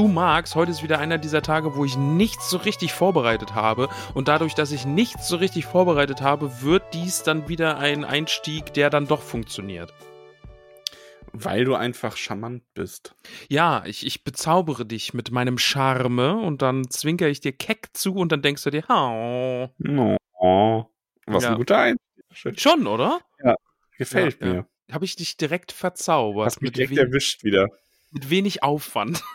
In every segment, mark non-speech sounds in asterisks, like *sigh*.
du magst, heute ist wieder einer dieser Tage, wo ich nichts so richtig vorbereitet habe. Und dadurch, dass ich nichts so richtig vorbereitet habe, wird dies dann wieder ein Einstieg, der dann doch funktioniert. Weil du einfach charmant bist. Ja, ich, ich bezaubere dich mit meinem Charme und dann zwinker ich dir keck zu und dann denkst du dir, oh. Oh, was Ja. ein guter Einstieg. Schon, oder? Gefällt Ja, mir. ja. Habe ich dich direkt verzaubert. Hast mich direkt erwischt wieder. Mit wenig Aufwand. *laughs*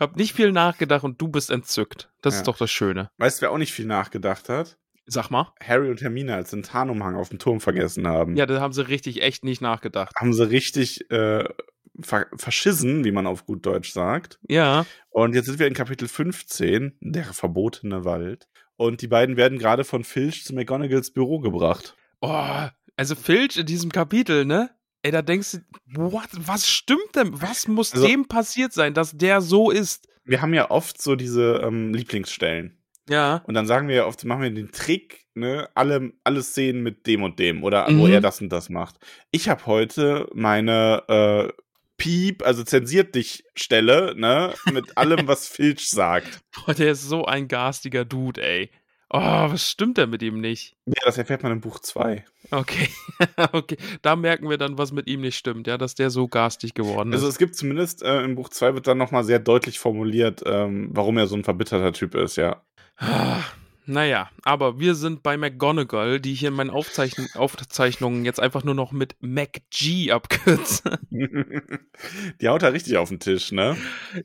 Hab nicht viel nachgedacht und du bist entzückt. Das Ja. ist doch das Schöne. Weißt du, wer auch nicht viel nachgedacht hat? Sag mal. Harry und Hermine als den Tarnumhang auf dem Turm vergessen haben. Ja, da haben sie richtig echt nicht nachgedacht. Haben sie richtig äh, ver verschissen, wie man auf gut Deutsch sagt. Ja. Und jetzt sind wir in Kapitel 15, der verbotene Wald. Und die beiden werden gerade von Filch zu McGonagalls Büro gebracht. Oh, also Filch in diesem Kapitel, ne? Ey, da denkst du, what, was stimmt denn? Was muss Also- dem passiert sein, dass der so ist? Wir haben ja oft so diese ähm, Lieblingsstellen. Ja. Und dann sagen wir ja oft, machen wir den Trick, ne, alle, alle Szenen mit dem und dem oder wo Mhm. er das und das macht. Ich habe heute meine äh, Piep, also zensiert dich Stelle, ne, mit allem, *laughs* was Filch sagt. Boah, der ist so ein garstiger Dude, ey. Oh, was stimmt denn mit ihm nicht? Ja, das erfährt man im Buch 2. Okay, *laughs* okay. Da merken wir dann, was mit ihm nicht stimmt, ja, dass der so garstig geworden ist. Also es gibt zumindest äh, im Buch 2 wird dann nochmal sehr deutlich formuliert, ähm, warum er so ein verbitterter Typ ist, ja. Naja, aber wir sind bei McGonagall, die hier in meinen Aufzeichn Aufzeichnungen jetzt einfach nur noch mit MacG abkürze. *laughs* *laughs* Die haut da richtig auf den Tisch, ne?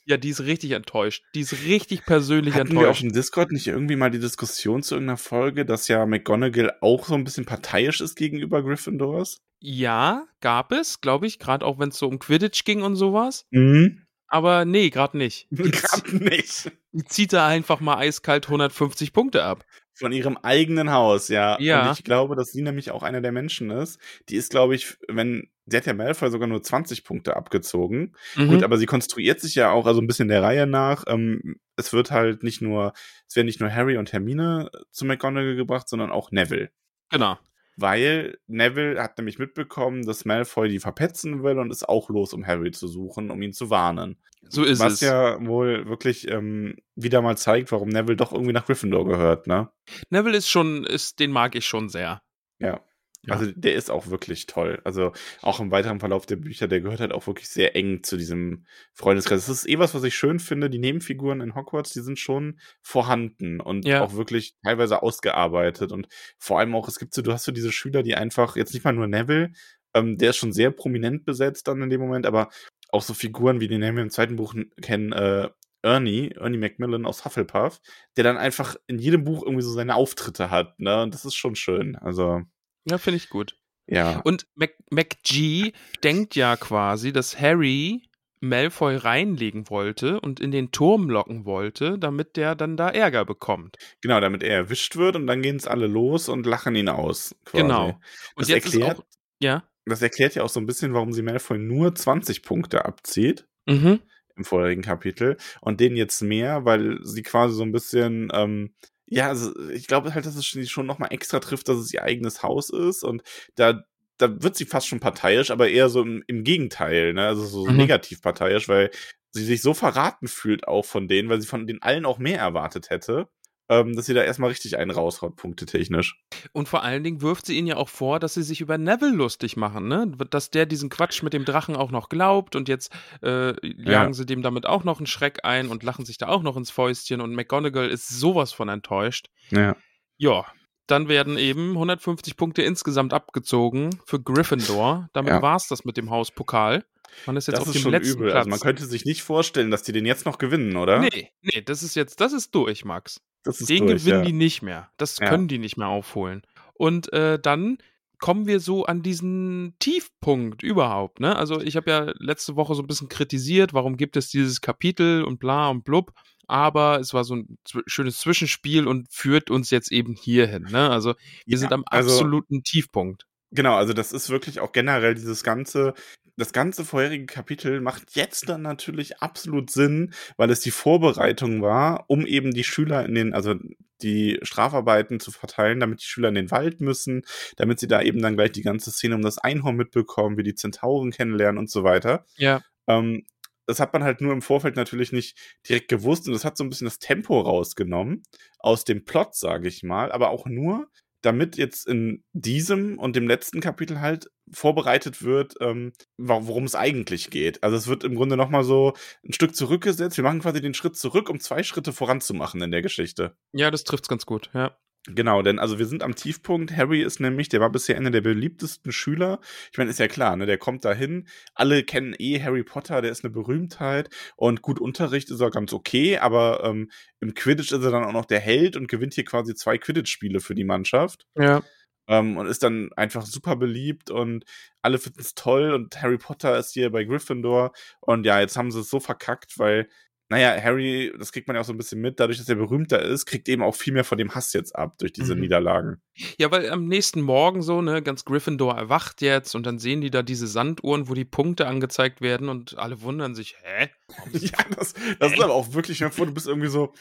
ja, die ist richtig enttäuscht. Die ist richtig persönlich Hatten wir auf enttäuscht. dem Discord nicht irgendwie mal die Diskussion zu irgendeiner Folge, dass ja McGonagall auch so ein bisschen parteiisch ist gegenüber Gryffindors? Ja, gab es, glaube ich, gerade auch wenn es so um Quidditch ging und sowas. Mhm. Aber nee, gerade nicht. *laughs* Gerade nicht. die zieht da einfach mal eiskalt 150 Punkte ab. Von ihrem eigenen Haus, ja. Ja. Und ich glaube, dass sie nämlich auch einer der Menschen ist. Die ist, glaube ich, wenn, sie hat ja Malfoy sogar nur 20 Punkte abgezogen. Mhm. Gut, aber sie konstruiert sich ja auch, also ein bisschen der Reihe nach. Ähm, es wird halt nicht nur, es werden nicht nur Harry und Hermine zu McGonagall gebracht, sondern auch Neville. genau. Weil Neville hat nämlich mitbekommen, dass Malfoy die verpetzen will und ist auch los, um Harry zu suchen, um ihn zu warnen. So ist Was es. ja wohl wirklich ähm, wieder mal zeigt, warum Neville doch irgendwie nach Gryffindor gehört, ne? Neville ist schon, ist, den mag ich schon sehr. Ja. Ja. Also der ist auch wirklich toll. Also auch im weiteren Verlauf der Bücher, der gehört halt auch wirklich sehr eng zu diesem Freundeskreis. Das ist eh was, was ich schön finde. Die Nebenfiguren in Hogwarts, die sind schon vorhanden und Ja. auch wirklich teilweise ausgearbeitet. Und vor allem auch, es gibt so, du hast so diese Schüler, die einfach, jetzt nicht mal nur Neville, ähm, der ist schon sehr prominent besetzt dann in dem Moment, aber auch so Figuren, wie die nennen wir im zweiten Buch kennen, äh, Ernie, Ernie Macmillan aus Hufflepuff, der dann einfach in jedem Buch irgendwie so seine Auftritte hat, ne? Und das ist schon schön. Also, Ja, finde ich gut. ja. Und Mac, MacG denkt ja quasi, dass Harry Malfoy reinlegen wollte und in den Turm locken wollte, damit der dann da Ärger bekommt. Genau, damit er erwischt wird und dann gehen es alle los und lachen ihn aus. Quasi. Genau. Und Das erklärt- auch. Ja. Das erklärt ja auch so ein bisschen, warum sie Malfoy nur 20 Punkte abzieht Mhm. im vorherigen Kapitel und den jetzt mehr, weil sie quasi so ein bisschen, ähm, ja, also ich glaube halt, dass es sie schon nochmal extra trifft, dass es ihr eigenes Haus ist und da, da wird sie fast schon parteiisch, aber eher so im, im Gegenteil, ne? Also so Mhm. negativ parteiisch, weil sie sich so verraten fühlt auch von denen, weil sie von den allen auch mehr erwartet hätte, ähm, dass sie da erstmal richtig einen raushaut, punktetechnisch. Und vor allen Dingen wirft sie ihnen ja auch vor, dass sie sich über Neville lustig machen, ne? Dass der diesen Quatsch mit dem Drachen auch noch glaubt und jetzt äh, jagen sie dem damit auch noch einen Schreck ein und lachen sich da auch noch ins Fäustchen und McGonagall ist sowas von enttäuscht. Ja. Ja, dann werden eben 150 Punkte insgesamt abgezogen für Gryffindor. Damit Ja. war's das mit dem Hauspokal. Man ist jetzt das auf ist dem schon letzten übel. Platz. Also man könnte sich nicht vorstellen, dass die den jetzt noch gewinnen, oder? nee, nee, das ist jetzt, das ist durch, Max. das ist Den durch, gewinnen ja. die nicht mehr. Das Ja. können die nicht mehr aufholen. Und äh, dann kommen wir so an diesen Tiefpunkt überhaupt. Ne? Also ich habe ja letzte Woche so ein bisschen kritisiert, warum gibt es dieses Kapitel und bla und blub. Aber es war so ein schönes Zwischenspiel und führt uns jetzt eben hierhin. Ne? Also wir Ja, sind am also- absoluten Tiefpunkt. Genau, also das ist wirklich auch generell dieses ganze, das ganze vorherige Kapitel macht jetzt dann natürlich absolut Sinn, weil es die Vorbereitung war, um eben die Schüler in den, also die Strafarbeiten zu verteilen, damit die Schüler in den Wald müssen, damit sie da eben dann gleich die ganze Szene um das Einhorn mitbekommen, wie die Zentauren kennenlernen und so weiter. Ja. Ähm, das hat man halt nur im Vorfeld natürlich nicht direkt gewusst und das hat so ein bisschen das Tempo rausgenommen aus dem Plot, sage ich mal, aber auch nur, damit jetzt in diesem und dem letzten Kapitel halt vorbereitet wird, ähm, worum es eigentlich geht. Also es wird im Grunde nochmal so ein Stück zurückgesetzt. Wir machen quasi den Schritt zurück, um zwei Schritte voranzumachen in der Geschichte. Ja, das trifft's ganz gut, ja. Genau, denn also wir sind am Tiefpunkt. Harry ist nämlich, der war bisher einer der beliebtesten Schüler. Ich meine, ist ja klar, ne, der kommt dahin. Alle kennen eh Harry Potter, der ist eine Berühmtheit und gut Unterricht ist er ganz okay, aber ähm, im Quidditch ist er dann auch noch der Held und gewinnt hier quasi zwei Quidditch-Spiele für die Mannschaft. Ja. Ähm, und ist dann einfach super beliebt und alle finden es toll und Harry Potter ist hier bei Gryffindor und ja, jetzt haben sie es so verkackt, weil naja, Harry, das kriegt man ja auch so ein bisschen mit, dadurch, dass er berühmter ist, kriegt eben auch viel mehr von dem Hass jetzt ab durch diese mhm. Niederlagen. Ja, weil am nächsten Morgen so, ne, ganz Gryffindor erwacht jetzt und dann sehen die da diese Sanduhren, wo die Punkte angezeigt werden und alle wundern sich, hä? *laughs* ja, das, das ist aber auch wirklich, vor, du bist irgendwie so,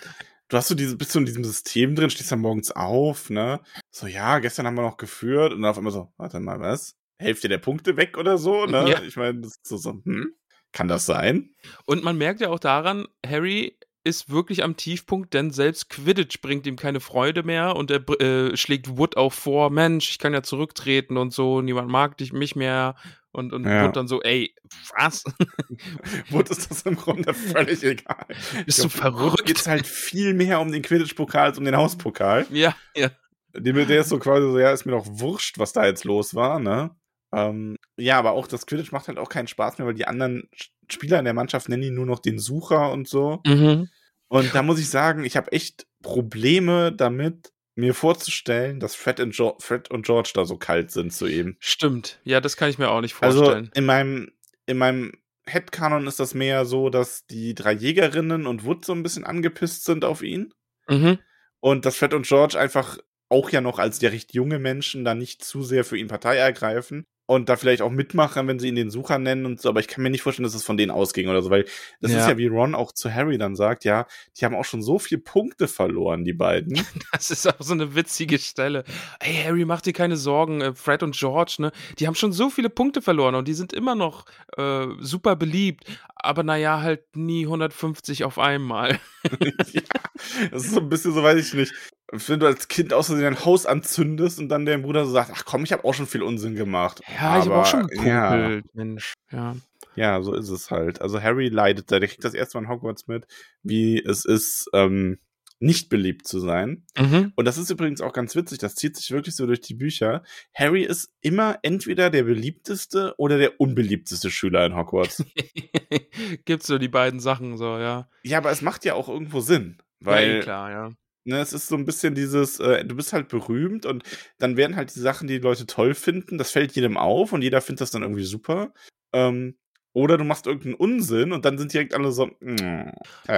du hast so diese, bist so in diesem System drin, stehst dann morgens auf, ne? So, ja, gestern haben wir noch geführt und dann auf einmal so, warte mal, was? Hälfte der Punkte weg oder so, ne? Ja. Ich meine, das ist so, so, hm? Kann das sein? Und man merkt ja auch daran, Harry ist wirklich am Tiefpunkt, denn selbst Quidditch bringt ihm keine Freude mehr und er äh, schlägt Wood auch vor, Mensch, ich kann ja zurücktreten und so, niemand mag dich, mich mehr. Und, und ja. Wood dann so, ey, was? *laughs* Wood ist das im Grunde völlig *laughs* egal. Bist du verrückt? Wood geht halt viel mehr um den Quidditch-Pokal als um den Hauspokal. Ja, ja. Der ist so quasi so, ja, ist mir doch wurscht, was da jetzt los war, ne? Ähm, ja, aber auch das Quidditch macht halt auch keinen Spaß mehr, weil die anderen Spieler in der Mannschaft nennen ihn nur noch den Sucher und so. Mhm. Und da muss ich sagen, ich habe echt Probleme damit, mir vorzustellen, dass Fred und, jo Fred und George da so kalt sind zu ihm. Stimmt. Ja, das kann ich mir auch nicht also vorstellen. Also in meinem, in meinem Headcanon ist das mehr so, dass die drei Jägerinnen und Wood so ein bisschen angepisst sind auf ihn. Mhm. Und dass Fred und George einfach auch ja noch als der recht junge Menschen da nicht zu sehr für ihn Partei ergreifen und da vielleicht auch mitmachen, wenn sie ihn den Sucher nennen und so, aber ich kann mir nicht vorstellen, dass es von denen ausging oder so, weil das ja. ist ja wie Ron auch zu Harry dann sagt, ja, die haben auch schon so viele Punkte verloren, die beiden. *laughs* Das ist auch so eine witzige Stelle. Ey, Harry, mach dir keine Sorgen, äh, Fred und George, ne, die haben schon so viele Punkte verloren und die sind immer noch äh, super beliebt, aber naja, halt nie 150 auf einmal. *laughs* ja, das ist so ein bisschen so, weiß ich nicht wenn du als Kind aus Versehen dein Haus anzündest und dann dein Bruder so sagt, ach komm, ich habe auch schon viel Unsinn gemacht. Ja, Aber, ich habe auch schon gekumpelt, ja. Mensch. Ja. Ja, so ist es halt. Also Harry leidet da. Der kriegt das erste Mal in Hogwarts mit, wie es ist, ähm, nicht beliebt zu sein. Mhm. Und das ist übrigens auch ganz witzig, das zieht sich wirklich so durch die Bücher. Harry ist immer entweder der beliebteste oder der unbeliebteste Schüler in Hogwarts. *laughs* Gibt's so die beiden Sachen so, ja. Ja, aber es macht ja auch irgendwo Sinn. Weil, ja, eh klar, ja. Ne, es ist so ein bisschen dieses, äh, du bist halt berühmt und dann werden halt die Sachen, die, die Leute toll finden, das fällt jedem auf und jeder findet das dann irgendwie super. Ähm, oder du machst irgendeinen Unsinn und dann sind direkt alle so, mm,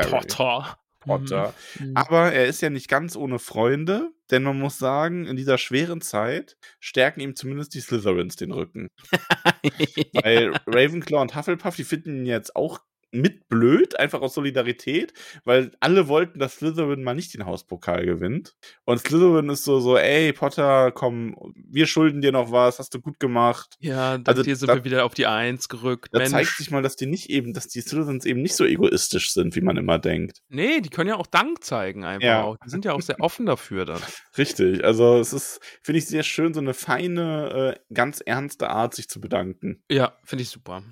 Potter. Potter. Mhm. mhm. Aber er ist ja nicht ganz ohne Freunde, denn man muss sagen, in dieser schweren Zeit stärken ihm zumindest die Slytherins den Rücken. *laughs* Weil Ravenclaw und Hufflepuff, die finden ihn jetzt auch mit blöd, einfach aus Solidarität, weil alle wollten, dass Slytherin mal nicht den Hauspokal gewinnt. Und Slytherin ist so, so, ey, Potter, komm, wir schulden dir noch was, hast du gut gemacht. Ja, also, hier sind da, wir wieder auf die Eins gerückt. Da Mensch. zeigt sich mal, dass die nicht eben, dass die Slytherins eben nicht so egoistisch sind, wie man immer denkt. Nee, die können ja auch Dank zeigen einfach ja. auch. Die sind ja auch sehr offen dafür dann. *laughs* Richtig, also es ist, finde ich, sehr schön, so eine feine, äh, ganz ernste Art, sich zu bedanken. Ja, finde ich super.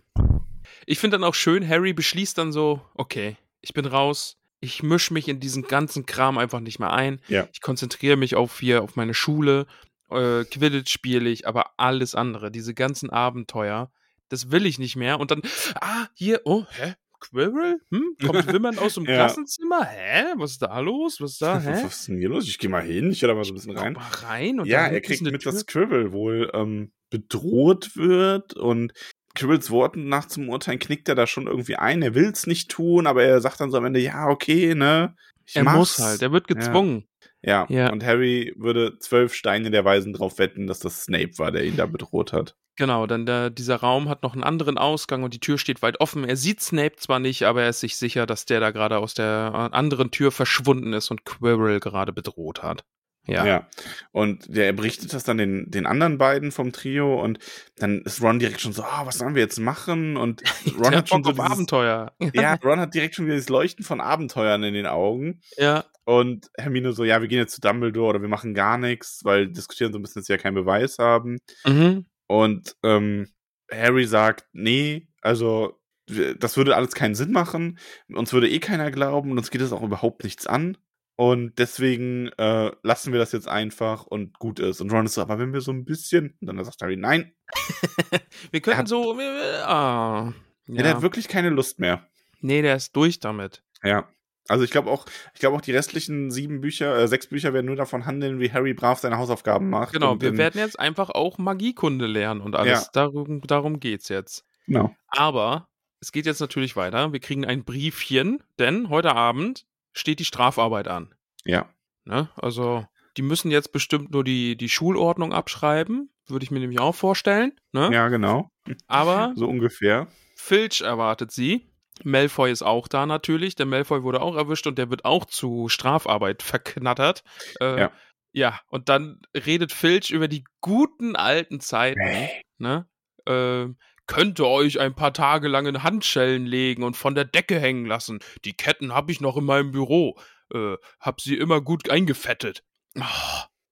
Ich finde dann auch schön, Harry beschließt dann so, okay, ich bin raus, ich mische mich in diesen ganzen Kram einfach nicht mehr ein. Ja. Ich konzentriere mich auf hier, auf meine Schule, äh, Quidditch spiele ich, aber alles andere, diese ganzen Abenteuer, das will ich nicht mehr. Und dann, ah, hier, oh, hä? Quirrell? Hm? Kommt *laughs* Wimmern aus dem ja. Klassenzimmer? Hä? Was ist da los? Was ist da? *laughs* Hä? Was ist denn hier los? Ich gehe mal hin, ich höre da mal so ein bisschen rein. Mal rein und ja, er kriegt mit, Tür. dass Quirrell wohl ähm, bedroht wird und Quirrells Worten nach zum Urteilen knickt er da schon irgendwie ein. Er will es nicht tun, aber er sagt dann so am Ende, ja, okay, ne? Ich er mach's. muss halt, er wird gezwungen. Ja. ja. und Harry würde zwölf Steine der Weisen drauf wetten, dass das Snape war, der ihn da bedroht hat. Genau, denn der, dieser Raum hat noch einen anderen Ausgang und die Tür steht weit offen. Er sieht Snape zwar nicht, aber er ist sich sicher, dass der da gerade aus der anderen Tür verschwunden ist und Quirrell gerade bedroht hat. Ja. Ja. Und der berichtet das dann den, den anderen beiden vom Trio und dann ist Ron direkt schon so, ah, was sollen wir jetzt machen? Und *laughs* Ron hat schon so dieses, Abenteuer. *laughs* ja, Ron hat direkt schon wieder das Leuchten von Abenteuern in den Augen. Ja. Und Hermine so, ja, wir gehen jetzt zu Dumbledore oder wir machen gar nichts, weil diskutieren so ein bisschen, dass sie ja keinen Beweis haben. Mhm. Und ähm, Harry sagt, nee, also wir- das würde alles keinen Sinn machen. Uns würde eh keiner glauben und uns geht es auch überhaupt nichts an. Und deswegen äh, lassen wir das jetzt einfach und gut ist. Und Ron ist so, aber wenn wir so ein bisschen. Und dann sagt Harry, nein, *laughs* Wir könnten hat- so. äh, Ah. ja. der hat wirklich keine Lust mehr. nee, der ist durch damit. Ja. Also ich glaube auch, ich glaube auch die restlichen sieben Bücher, äh, sechs Bücher werden nur davon handeln, wie Harry brav seine Hausaufgaben macht. Genau, wir werden jetzt einfach auch Magiekunde lernen und alles. Ja. Darum, darum geht's jetzt. Genau. Aber es geht jetzt natürlich weiter. Wir kriegen ein Briefchen, denn heute Abend steht die Strafarbeit an. Ja. Ne? Also, die müssen jetzt bestimmt nur die, die Schulordnung abschreiben. Würde ich mir nämlich auch vorstellen. Ne? Ja, genau. Aber *laughs* So ungefähr. Filch erwartet sie. Malfoy ist auch da natürlich. Der Malfoy wurde auch erwischt und der wird auch zu Strafarbeit verknattert. Äh, Ja. ja, und dann redet Filch über die guten alten Zeiten. Ne? Äh, könnte euch ein paar Tage lang in Handschellen legen und von der Decke hängen lassen. Die Ketten habe ich noch in meinem Büro. Äh, hab sie immer gut eingefettet. Oh,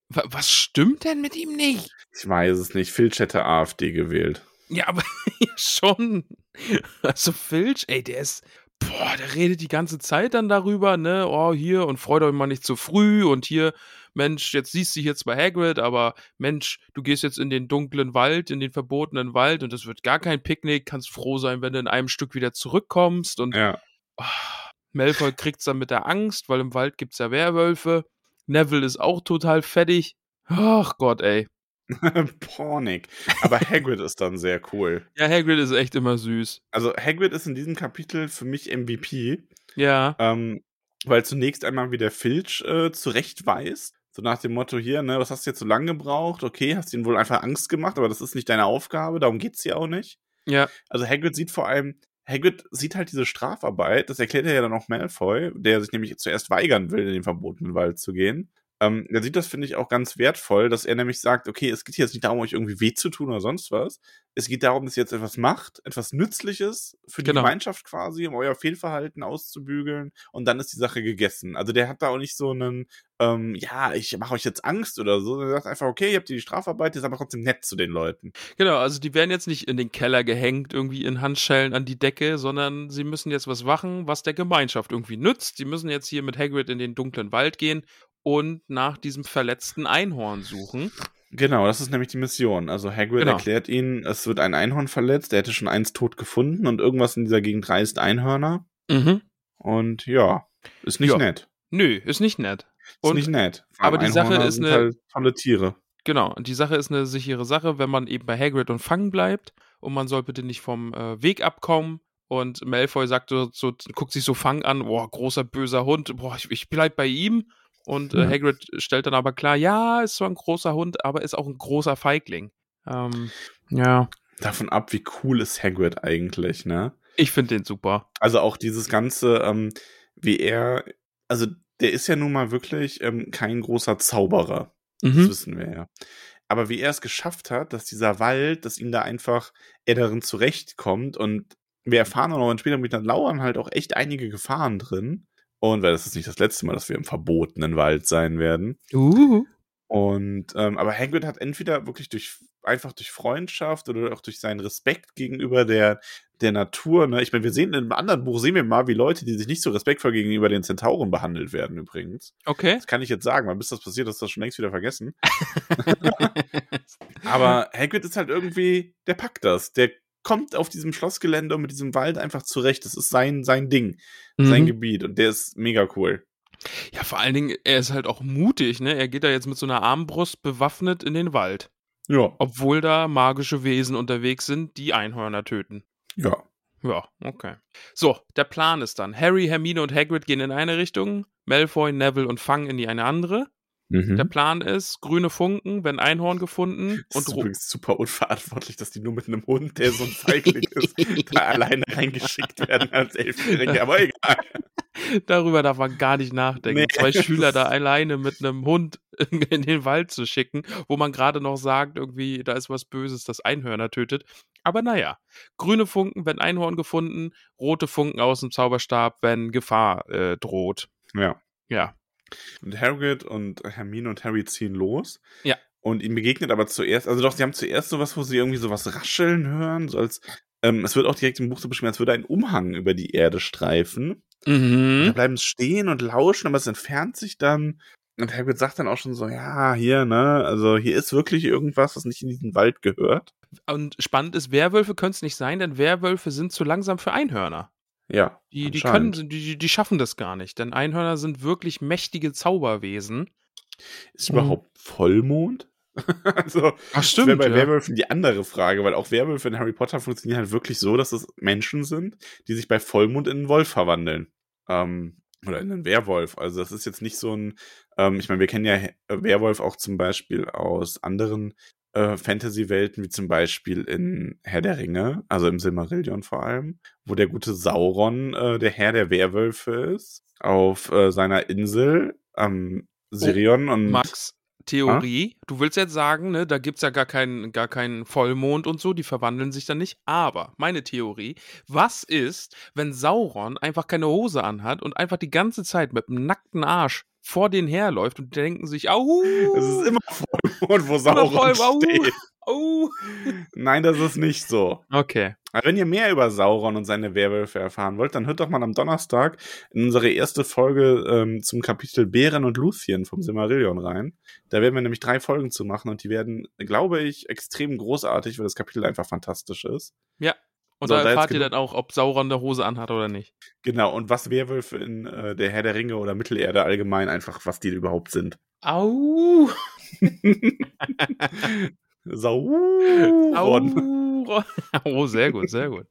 wa- was stimmt denn mit ihm nicht? Ich weiß es nicht. Filch hätte AfD gewählt. Ja, aber *laughs* schon. Also Filch, ey, der ist, boah, der redet die ganze Zeit dann darüber, ne, oh, hier, und freut euch mal nicht zu früh und hier, Mensch, jetzt siehst du hier zwar Hagrid, aber Mensch, du gehst jetzt in den dunklen Wald, in den verbotenen Wald und es wird gar kein Picknick, kannst froh sein, wenn du in einem Stück wieder zurückkommst und Ja. oh, Malfoy kriegt's dann mit der Angst, weil im Wald gibt's ja Werwölfe. Neville ist auch total fettig. Ach Gott, ey. *laughs* Pornig. Aber Hagrid ist dann sehr cool. Ja, Hagrid ist echt immer süß. Also Hagrid ist in diesem Kapitel für mich MVP, Ja. ähm, weil zunächst einmal wieder Filch äh, zurechtweist. So nach dem Motto hier, ne, was hast du jetzt so lange gebraucht? Okay, hast ihn wohl einfach Angst gemacht, aber das ist nicht deine Aufgabe, darum geht's hier auch nicht. Ja. Also Hagrid sieht vor allem, Hagrid sieht halt diese Strafarbeit, das erklärt er ja dann auch Malfoy, der sich nämlich zuerst weigern will, in den verbotenen Wald zu gehen. Ähm, er sieht das, finde ich, auch ganz wertvoll, dass er nämlich sagt, okay, es geht jetzt nicht darum, euch irgendwie weh zu tun oder sonst was. Es geht darum, dass ihr jetzt etwas macht, etwas Nützliches für die Genau. Gemeinschaft quasi, um euer Fehlverhalten auszubügeln und dann ist die Sache gegessen. Also der hat da auch nicht so einen, ähm, ja, ich mache euch jetzt Angst oder so. Er sagt einfach, okay, ihr habt hier die Strafarbeit, ihr seid aber trotzdem nett zu den Leuten. Genau, also die werden jetzt nicht in den Keller gehängt, irgendwie in Handschellen an die Decke, sondern sie müssen jetzt was machen, was der Gemeinschaft irgendwie nützt. Sie müssen jetzt hier mit Hagrid in den dunklen Wald gehen und nach diesem verletzten Einhorn suchen. Genau, das ist nämlich die Mission. Also Hagrid Genau. erklärt ihnen, es wird ein Einhorn verletzt, er hätte schon eins tot gefunden und irgendwas in dieser Gegend reißt Einhörner. Mhm. Und ja, ist nicht Ja. nett. Nö, ist nicht nett. Ist Und nicht nett. Aber die Sache Einhörner ist sind eine- halt tolle Tiere. Genau, und die Sache ist eine sichere Sache, wenn man eben bei Hagrid und Fang bleibt und man soll bitte nicht vom äh, Weg abkommen. Und Malfoy sagt so, so, guckt sich so Fang an, boah, großer böser Hund, boah, ich, ich bleib bei ihm. Und äh. Hagrid stellt dann aber klar, ja, ist zwar ein großer Hund, aber ist auch ein großer Feigling. Ähm, ja, Davon ab, wie cool ist Hagrid eigentlich, ne? ich finde den super. Also auch dieses ganze, ähm, wie er, also der ist ja nun mal wirklich ähm, kein großer Zauberer. Das Mhm. wissen wir ja. Aber wie er es geschafft hat, dass dieser Wald, dass ihm da einfach, er darin zurechtkommt und wir erfahren auch noch später mit dann lauern halt auch echt einige Gefahren drin. Und weil das ist nicht das letzte Mal, dass wir im verbotenen Wald sein werden. Uh. Und ähm, aber Hagrid hat entweder wirklich durch einfach durch Freundschaft oder auch durch seinen Respekt gegenüber der der Natur. Ne? Ich meine, wir sehen in einem anderen Buch sehen wir mal, wie Leute, die sich nicht so respektvoll gegenüber den Zentauren behandelt werden. Übrigens, Okay. das kann ich jetzt sagen, weil bis das passiert, ist das schon längst wieder vergessen. *laughs* Aber Hagrid ist halt irgendwie, der packt das. Der kommt auf diesem Schlossgelände und mit diesem Wald einfach zurecht. Das ist sein, sein Ding, sein Mhm. Gebiet. Und der ist mega cool. Ja, vor allen Dingen, er ist halt auch mutig, ne? Er geht da jetzt mit so einer Armbrust bewaffnet in den Wald. Ja, Obwohl da magische Wesen unterwegs sind, die Einhörner töten. ja. Ja, okay. So, der Plan ist dann: Harry, Hermine und Hagrid gehen in eine Richtung, Malfoy, Neville und Fang in die eine andere. Mhm. Der Plan ist, grüne Funken, wenn Einhorn gefunden Das *laughs* und ist ro- übrigens super unverantwortlich, dass die nur mit einem Hund, der so ein Feigling ist, *laughs* da alleine reingeschickt werden als Elfjährige. Aber egal. darüber darf man gar nicht nachdenken. Nee, Zwei das Schüler da ist- *laughs* alleine mit einem Hund in den Wald zu schicken, wo man gerade noch sagt, irgendwie, da ist was Böses, das Einhörner tötet. Aber naja, grüne Funken, wenn Einhorn gefunden, rote Funken aus dem Zauberstab, wenn Gefahr äh, droht. Ja. Ja. Und Harriet und Hermine und Harry ziehen los. Ja. Und ihm begegnet aber zuerst, also doch, sie haben zuerst sowas, wo sie irgendwie sowas rascheln hören, so als, ähm, es wird auch direkt im Buch so beschrieben, als würde ein Umhang über die Erde streifen. Da Mhm. bleiben sie stehen und lauschen, aber es entfernt sich dann. Und Harriet sagt dann auch schon so, ja, hier, ne, also hier ist wirklich irgendwas, was nicht in diesen Wald gehört. Und spannend ist, Werwölfe können es nicht sein, denn Werwölfe sind zu langsam für Einhörner. Ja. Die, die können, die, die schaffen das gar nicht, denn Einhörner sind wirklich mächtige Zauberwesen. Ist überhaupt Vollmond? *laughs* also, Ach das wäre bei Werwölfen die andere Frage, weil auch Werwölfe in Harry Potter funktionieren halt wirklich so, dass es Menschen sind, die sich bei Vollmond in einen Wolf verwandeln. Ähm, oder in einen Werwolf. Also das ist jetzt nicht so ein, ähm, ich meine, wir kennen ja Werwolf auch zum Beispiel aus anderen äh, Fantasy-Welten, wie zum Beispiel in Herr der Ringe, also im Silmarillion vor allem, wo der gute Sauron äh, der Herr der Werwölfe ist, auf äh, seiner Insel am Sirion und Max, Theorie. Du willst jetzt sagen, ne, da gibt's ja gar keinen, gar keinen Vollmond und so, die verwandeln sich dann nicht. Aber meine Theorie, was ist, wenn Sauron einfach keine Hose anhat und einfach die ganze Zeit mit einem nackten Arsch vor denen herläuft und denken sich, au, es ist immer Vollmond, wo Sauron Vollmond, steht. au. Nein, das ist nicht so. Okay. Aber wenn ihr mehr über Sauron und seine Werwölfe erfahren wollt, dann hört doch mal am Donnerstag in unsere erste Folge ähm, zum Kapitel Bären und Luthien vom Silmarillion rein. Da werden wir nämlich drei Folgen zu machen und die werden, glaube ich, extrem großartig, weil das Kapitel einfach fantastisch ist. Und So, da da erfahrt ihr genug- dann auch, ob Sauron eine Hose anhat oder nicht. Genau, und was Werwölfe in äh, der Herr der Ringe oder Mittelerde allgemein einfach, was die überhaupt sind. Au. *laughs* Sauron. Au. *laughs* Oh, sehr gut, sehr gut.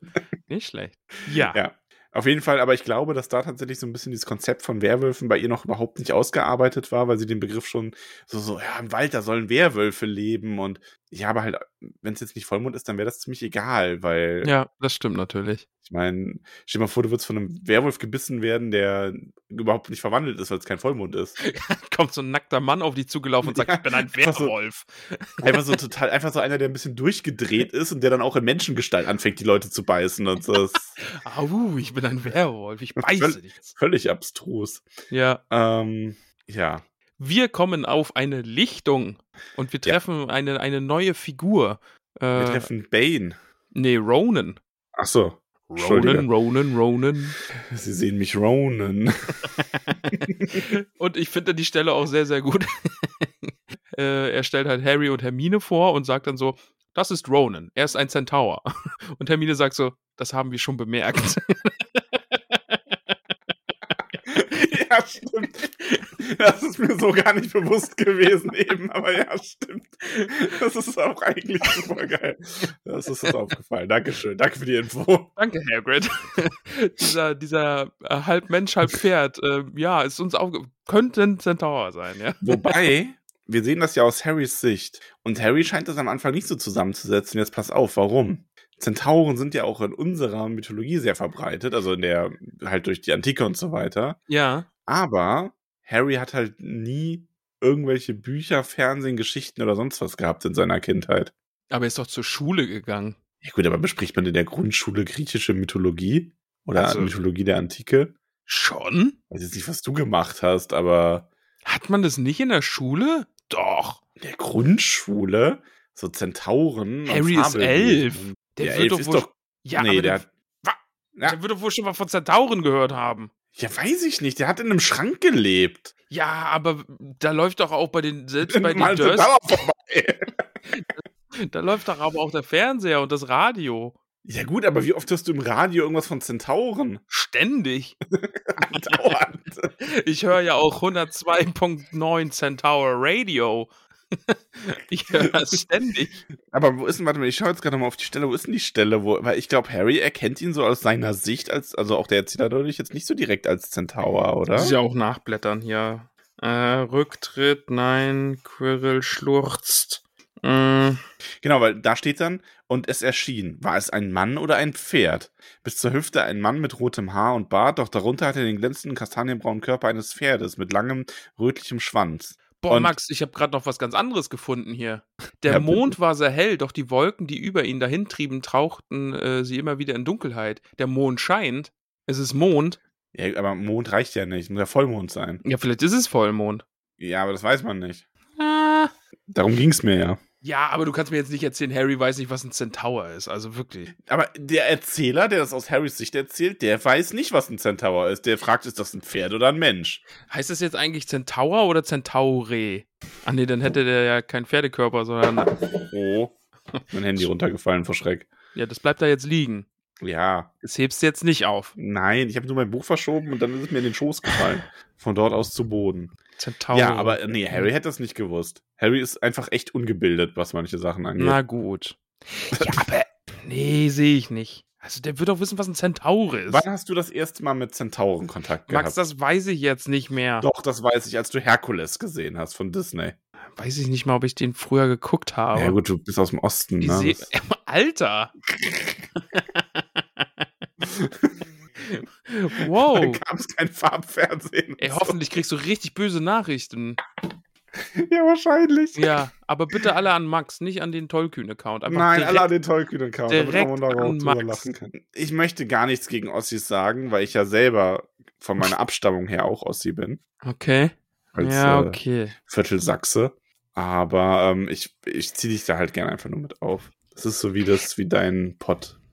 Nicht schlecht. Ja. Ja. Auf jeden Fall, aber ich glaube, dass da tatsächlich so ein bisschen dieses Konzept von Werwölfen bei ihr noch überhaupt nicht ausgearbeitet war, weil sie den Begriff schon so, so, ja, im Wald, da sollen Werwölfe leben und ja, aber halt, wenn es jetzt nicht Vollmond ist, dann wäre das ziemlich egal, weil Ja, das stimmt natürlich. ich meine, stell dir mal vor, du würdest von einem Werwolf gebissen werden, der überhaupt nicht verwandelt ist, weil es kein Vollmond ist. *laughs* Kommt so ein nackter Mann auf die zugelaufen und sagt, Ja, ich bin ein einfach so- Werwolf. Einfach so *laughs* total, einfach so einer, der ein bisschen durchgedreht ist und der dann auch in Menschengestalt anfängt, die Leute zu beißen und so. *laughs* Au, ich bin ein Werwolf, ich beiße dich völlig abstrus. Ja. Ähm, ja. Wir kommen auf eine Lichtung und wir Ja. treffen eine, eine neue Figur. Wir Äh, treffen Bane. nee, Ronan. Ach so. Entschuldige. Ronan, Ronan, Ronan. Sie sehen mich Ronan. *laughs* Und ich finde die Stelle auch sehr, sehr gut. *laughs* äh, er stellt halt Harry und Hermine vor und sagt dann so, das ist Ronan, er ist ein Centaur. *laughs* Und Hermine sagt so, das haben wir schon bemerkt. Ja, stimmt. Das ist mir so gar nicht bewusst gewesen eben, aber ja, stimmt. Das ist auch eigentlich super geil. Das ist uns aufgefallen. Dankeschön. Danke für die Info. Danke, Hagrid. dieser dieser äh, halb Mensch, halb Pferd, äh, ja, ist uns auch, könnte ein Centaur sein, ja. Wobei, wir sehen das ja aus Harrys Sicht. Und Harry scheint das am Anfang nicht so zusammenzusetzen. Jetzt pass auf, warum? Zentauren sind ja auch in unserer Mythologie sehr verbreitet, also in der, halt durch die Antike und so weiter. Ja. Aber Harry hat halt nie irgendwelche Bücher, Fernsehen, Geschichten oder sonst was gehabt in seiner Kindheit. Aber er ist doch zur Schule gegangen. Ja gut, aber bespricht man in der Grundschule griechische Mythologie? Oder Also- Mythologie der Antike? Schon? Ich weiß jetzt nicht, was du gemacht hast, aber Hat man das nicht in der Schule? Doch. in der Grundschule so Zentauren. Harry ist elf. Der Der wird elf doch ist wohl- doch. Ja, nee, aber der der, Ja. der wird doch wohl schon mal von Zentauren gehört haben. Ja, weiß ich nicht. Der hat in einem Schrank gelebt. Ja, aber da läuft doch auch bei den, selbst bei den Durst, *laughs* da läuft doch aber auch der Fernseher und das Radio. Ja gut, aber wie oft hörst du im Radio irgendwas von Zentauren? Ständig. *laughs* Dauernd. *laughs* Ich höre ja auch 102.9 Centaur Radio. Ich höre das ständig. Aber wo ist denn, warte mal, ich schaue jetzt gerade mal auf die Stelle, wo ist denn die Stelle, wo, weil ich glaube, Harry erkennt ihn so aus seiner Sicht als, also auch der Erzähler dadurch jetzt nicht so direkt als Zentaur, oder? Das ist ja auch nachblättern hier. Äh, Rücktritt, nein, Quirrell schlurzt. Mm, Genau, weil da steht dann, und es erschien. War es ein Mann oder ein Pferd? Bis zur Hüfte ein Mann mit rotem Haar und Bart, doch darunter hatte er den glänzenden kastanienbraunen Körper eines Pferdes mit langem, rötlichem Schwanz. Boah, Und- Max, ich habe gerade noch was ganz anderes gefunden hier. Der Ja. Mond war sehr hell, doch die Wolken, die über ihn dahintrieben, tauchten äh, sie immer wieder in Dunkelheit. Der Mond scheint. Es ist Mond. Ja, aber Mond reicht ja nicht, muss ja Vollmond sein. Ja, vielleicht ist es Vollmond. Ja, aber das weiß man nicht. Ah. Darum ging's mir ja. Ja, aber du kannst mir jetzt nicht erzählen, Harry weiß nicht, was ein Centaur ist. Also wirklich. Aber der Erzähler, der das aus Harrys Sicht erzählt, der weiß nicht, was ein Centaur ist. Der fragt, ist das ein Pferd oder ein Mensch? Heißt das jetzt eigentlich Centaur oder Centaure? Ah nee, dann hätte der ja keinen Pferdekörper, sondern. Oh. Mein Handy runtergefallen vor Schreck. Ja, das bleibt da jetzt liegen. Ja. Das hebst du jetzt nicht auf. Nein, ich habe nur mein Buch verschoben und dann ist es mir in den Schoß gefallen. Von dort aus zu Boden. Centaur. Ja, aber nee, Harry hätte das nicht gewusst. Harry ist einfach echt ungebildet, was manche Sachen angeht. Na gut. Ja, *laughs* aber. Nee, sehe ich nicht. Also, der wird doch wissen, was ein Centaur ist. Wann hast du das erste Mal mit Zentauren Kontakt gehabt? Max, das weiß ich jetzt nicht mehr. Doch, das weiß ich, als du Herkules gesehen hast von Disney. Weiß ich nicht mal, ob ich den früher geguckt habe. ja gut, du bist aus dem Osten, Die ne? Se *laughs* Alter! *laughs* *laughs* Wow. gab es kein Farbfernsehen. Ey, hoffentlich kriegst du richtig böse Nachrichten. *laughs* Ja, wahrscheinlich. Ja, aber bitte alle an Max, nicht an den Tollkühn-Account. Nein, alle an den Tollkühn-Account, damit man darauf an drüber lachen kann. Ich möchte gar nichts gegen Ossis sagen, weil ich ja selber von meiner *laughs* Abstammung her auch Ossi bin. Okay. Als ja, äh, okay. Viertelsachse. Aber ähm, ich, ich ziehe dich da halt gerne einfach nur mit auf. Das ist so wie das, wie dein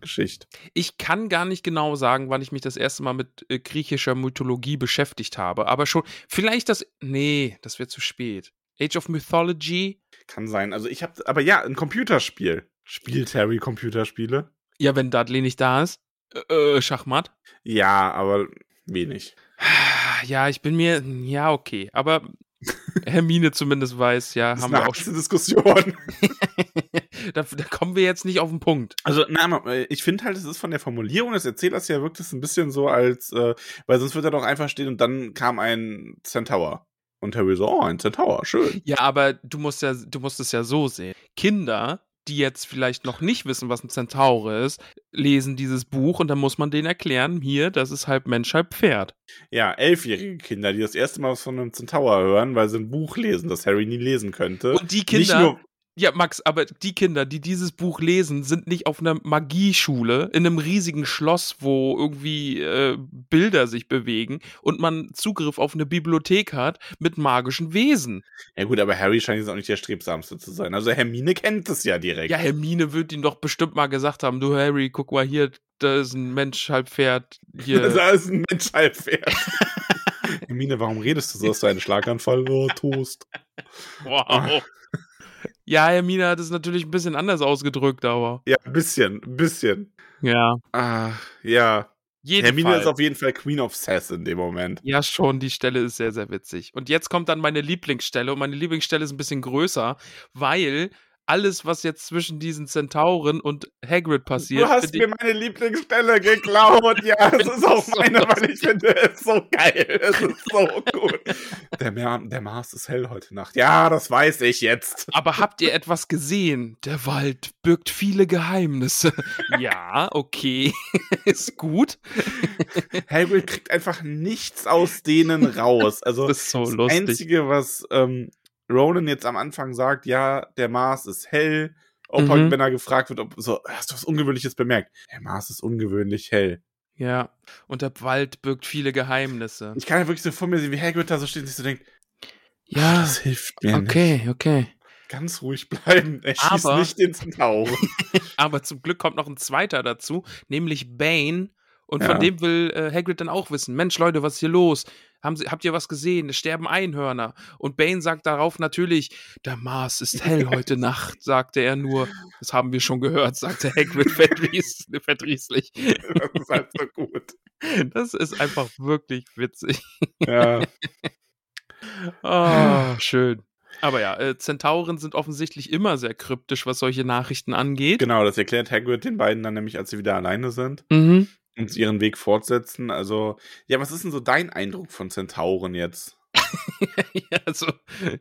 Pott-Geschichte. Ich kann gar nicht genau sagen, wann ich mich das erste Mal mit äh, griechischer Mythologie beschäftigt habe, aber schon, vielleicht das, nee, das wird zu spät. Age of Mythology? Kann sein. Also ich habe, aber ja, ein Computerspiel. Spielt Harry Computerspiele? Ja, wenn Dudley nicht da ist. Äh, Schachmatt? Ja, aber wenig. Ja, ich bin mir, ja, okay, aber Hermine zumindest weiß, ja, Das ist haben eine wir auch heiße Diskussion. *laughs* da, da kommen wir jetzt nicht auf den Punkt. Also, na, ich finde halt, es ist von der Formulierung des Erzählers her wirkt es ein bisschen so, als, äh, weil sonst wird er doch einfach stehen und dann kam ein Centaur. Und Harry so, oh, ein Centaur, schön. Ja, aber du musst ja, du musst es ja so sehen. Kinder, die jetzt vielleicht noch nicht wissen, was ein Zentaur ist, lesen dieses Buch und dann muss man denen erklären, hier, das ist halb Mensch, halb Pferd. Ja, elfjährige Kinder, die das erste Mal was von einem Centaur hören, weil sie ein Buch lesen, das Harry nie lesen könnte. Und die Nicht Kinder, nur, ja, Max, aber die Kinder, die dieses Buch lesen, sind nicht auf einer Magieschule, in einem riesigen Schloss, wo irgendwie äh, Bilder sich bewegen und man Zugriff auf eine Bibliothek hat mit magischen Wesen. ja gut, aber Harry scheint jetzt auch nicht der Strebsamste zu sein. Also Hermine kennt es ja direkt. Ja, Hermine wird ihm doch bestimmt mal gesagt haben, du Harry, guck mal hier, da ist ein Mensch, halb Pferd. Hier. *laughs* da ist ein Mensch halb Pferd. *laughs* Hermine, warum redest du so? Hast du einen Schlaganfall? Oh, Toast. Wow. Ja, Hermine hat es natürlich ein bisschen anders ausgedrückt, aber. Ja, ein bisschen, ein bisschen. Ja. Ah, ja. Jedenfalls. Hermine ist auf jeden Fall Queen of Sass in dem Moment. Ja, schon, die Stelle ist sehr, sehr witzig. Und jetzt kommt dann meine Lieblingsstelle. Und meine Lieblingsstelle ist ein bisschen größer, weil alles, was jetzt zwischen diesen Zentauren und Hagrid passiert. Du hast mir meine Lieblingsstelle geklaut. Ja, *laughs* es ist auch so meine, weil ich finde es so geil. Es ist so gut. Der, Mer der Mars ist hell heute Nacht. Ja, das weiß ich jetzt. Aber habt ihr etwas gesehen? Der Wald birgt viele Geheimnisse. *laughs* ja, okay. *laughs* ist gut. Hagrid kriegt einfach nichts aus denen raus. Also Das ist so das lustig. Einzige, was ähm, Ronan jetzt am Anfang sagt, ja, der Mars ist hell. Opa, Mhm. wenn er gefragt wird, ob so, hast du was Ungewöhnliches bemerkt? Der Mars ist ungewöhnlich hell. Ja. Und der Wald birgt viele Geheimnisse. Ich kann ja wirklich so vor mir sehen, wie Hagrid da so steht und sich so denkt, Ja. das hilft mir nicht. Okay, okay. Ganz ruhig bleiben. Er schießt Aber- nicht ins Tauch. *laughs* Aber zum Glück kommt noch ein zweiter dazu, nämlich Bane. Und Ja. von dem will äh, Hagrid dann auch wissen: Mensch, Leute, was ist hier los? Haben Sie, habt ihr was gesehen? Es sterben Einhörner. Und Bane sagt darauf natürlich: Der Mars ist hell heute *laughs* Nacht, sagte er nur. Das haben wir schon gehört, sagte Hagrid verdries *laughs* verdrießlich. Das ist halt so gut. *laughs* Das ist einfach wirklich witzig. Ja. Oh, schön. Aber ja, äh, Zentauren sind offensichtlich immer sehr kryptisch, was solche Nachrichten angeht. Genau, das erklärt Hagrid den beiden dann nämlich, als sie wieder alleine sind Mhm. Und ihren Weg fortsetzen. Also, ja, was ist denn so dein Eindruck von Zentauren jetzt? *laughs* ja, so,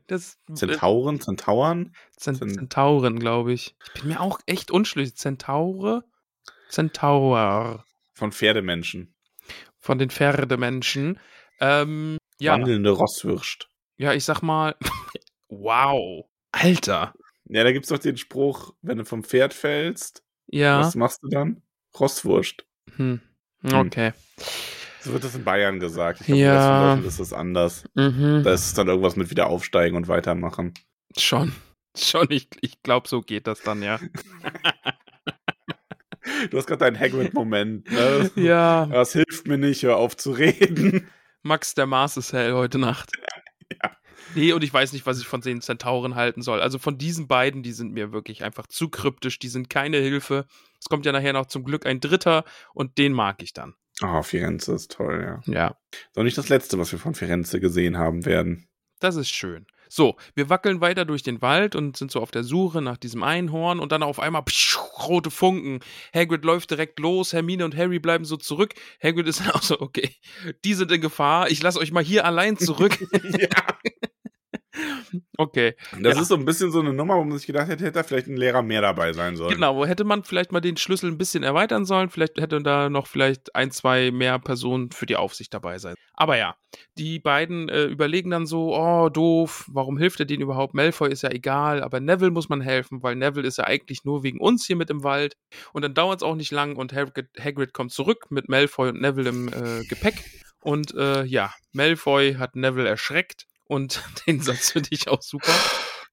das, Zentauren, Zentauren? Zent Zent- Zentauren, glaube ich. Ich bin mir auch echt unschlüssig. Zentaure? Zentaur. Von Pferdemenschen. Von den Pferdemenschen. Ähm, ja, Wandelnde Rosswürst. ja, ich sag mal, *laughs* wow. Alter. Ja, da gibt's doch den Spruch, wenn du vom Pferd fällst, Ja. was machst du dann? Rosswurst. Hm. Okay. So wird das in Bayern gesagt. Ich glaube, Ja. in Deutschland ist das anders. Mhm. Da ist es dann irgendwas mit wieder aufsteigen und weitermachen. Schon. *laughs* Schon, ich, ich glaube, so geht das dann, ja. *laughs* Du hast gerade deinen Hagrid-Moment. Ne? *laughs* ja. Das hilft mir nicht, hör auf zu reden. Max, der Mars ist hell heute Nacht. Ja. Nee, und ich weiß nicht, was ich von den Zentauren halten soll. Also von diesen beiden, die sind mir wirklich einfach zu kryptisch, die sind keine Hilfe. Es kommt ja nachher noch zum Glück ein dritter und den mag ich dann. Ah, Firenze ist toll, ja. Ja, Ist auch nicht das letzte, was wir von Firenze gesehen haben werden. das ist schön. So, wir wackeln weiter durch den Wald und sind so auf der Suche nach diesem Einhorn und dann auf einmal pschuh, rote Funken. Hagrid läuft direkt los, Hermine und Harry bleiben so zurück. Hagrid ist dann *laughs* auch so, okay, die sind in Gefahr, ich lasse euch mal hier allein zurück. *laughs* ja. Okay, Das Ja. ist so ein bisschen so eine Nummer, wo man sich gedacht hätte, hätte da vielleicht ein Lehrer mehr dabei sein sollen. genau, wo hätte man vielleicht mal den Schlüssel ein bisschen erweitern sollen, vielleicht hätte da noch vielleicht ein, zwei mehr Personen für die Aufsicht dabei sein. Aber ja, die beiden äh, überlegen dann so, oh, doof, warum hilft er denen überhaupt? Malfoy ist ja egal, aber Neville muss man helfen, weil Neville ist ja eigentlich nur wegen uns hier mit im Wald. Und dann dauert es auch nicht lang und Hagrid, Hagrid kommt zurück mit Malfoy und Neville im äh, Gepäck. Und äh, ja, Malfoy hat Neville erschreckt und *laughs* den Satz finde ich auch super.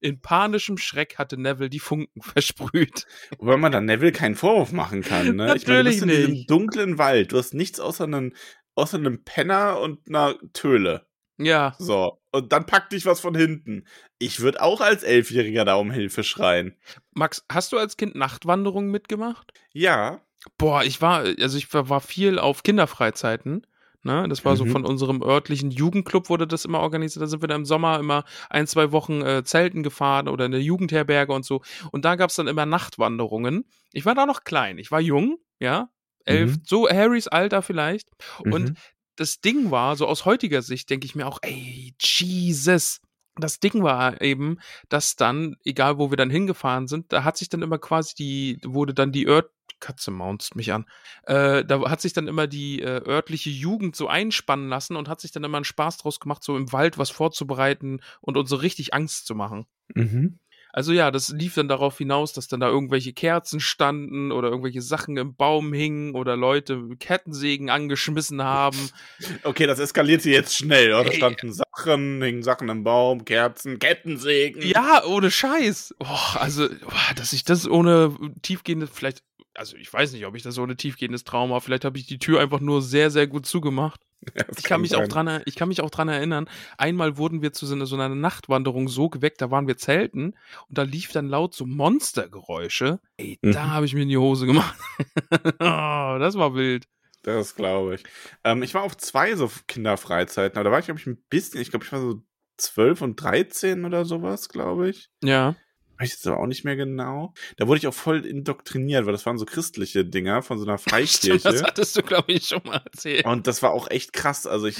In panischem Schreck hatte Neville die Funken *laughs* versprüht. Wobei man dann Neville keinen Vorwurf machen kann, ne? ich meine, du Natürlich bist in diesem nicht. dunklen Wald. Du hast nichts außer einem, außer einem Penner und einer Töle. Ja, So. Und dann packt dich was von hinten. Ich würde auch als Elfjähriger da um Hilfe schreien. Max, hast du als Kind Nachtwanderungen mitgemacht? Ja. Boah, ich war, also ich war viel auf Kinderfreizeiten. Ne? Das war so Mhm. von unserem örtlichen Jugendclub wurde das immer organisiert. Da sind wir dann im Sommer immer ein, zwei Wochen äh, Zelten gefahren oder in der Jugendherberge und so. Und da gab's dann immer Nachtwanderungen. Ich war da noch klein. Ich war jung, ja. Elf, Mhm. so Harrys Alter vielleicht. Und Mhm. das Ding war, so aus heutiger Sicht, denke ich mir auch, ey, Jesus. Das Ding war eben, dass dann, egal wo wir dann hingefahren sind, da hat sich dann immer quasi die, wurde dann die Ört, Katze maunzt mich an, äh, da hat sich dann immer die äh, örtliche Jugend so einspannen lassen und hat sich dann immer einen Spaß draus gemacht, so im Wald was vorzubereiten und uns so richtig Angst zu machen. Mhm. Also ja, das lief dann darauf hinaus, dass dann da irgendwelche Kerzen standen oder irgendwelche Sachen im Baum hingen oder Leute Kettensägen angeschmissen haben. *laughs* Okay, das eskalierte jetzt schnell. Oder? Da Ey. standen Sachen, hingen Sachen im Baum, Kerzen, Kettensägen. Ja, ohne Scheiß. Boah, also, boah, dass ich das ohne tiefgehendes, vielleicht, also ich weiß nicht, ob ich das ohne tiefgehendes Trauma, vielleicht habe ich die Tür einfach nur sehr, sehr gut zugemacht. *laughs* Ja, Ich kann mich auch dran, ich kann mich auch dran erinnern. Einmal wurden wir zu so einer, so einer Nachtwanderung so geweckt, da waren wir zelten und da lief dann laut so Monstergeräusche. Ey, Mhm. da habe ich mir in die Hose gemacht. *laughs* oh, das war wild. Das glaube ich. Ähm, ich war auf zwei so Kinderfreizeiten, aber da war ich, glaube ich, ein bisschen, ich glaube, ich war so 12 und 13 oder sowas, glaube ich. Ja. Weiß ich jetzt aber auch nicht mehr genau. Da wurde ich auch voll indoktriniert, weil das waren so christliche Dinger von so einer *laughs* Stimmt, das Freikirche. hattest du, glaube ich, schon mal erzählt. Und das war auch echt krass. Also ich,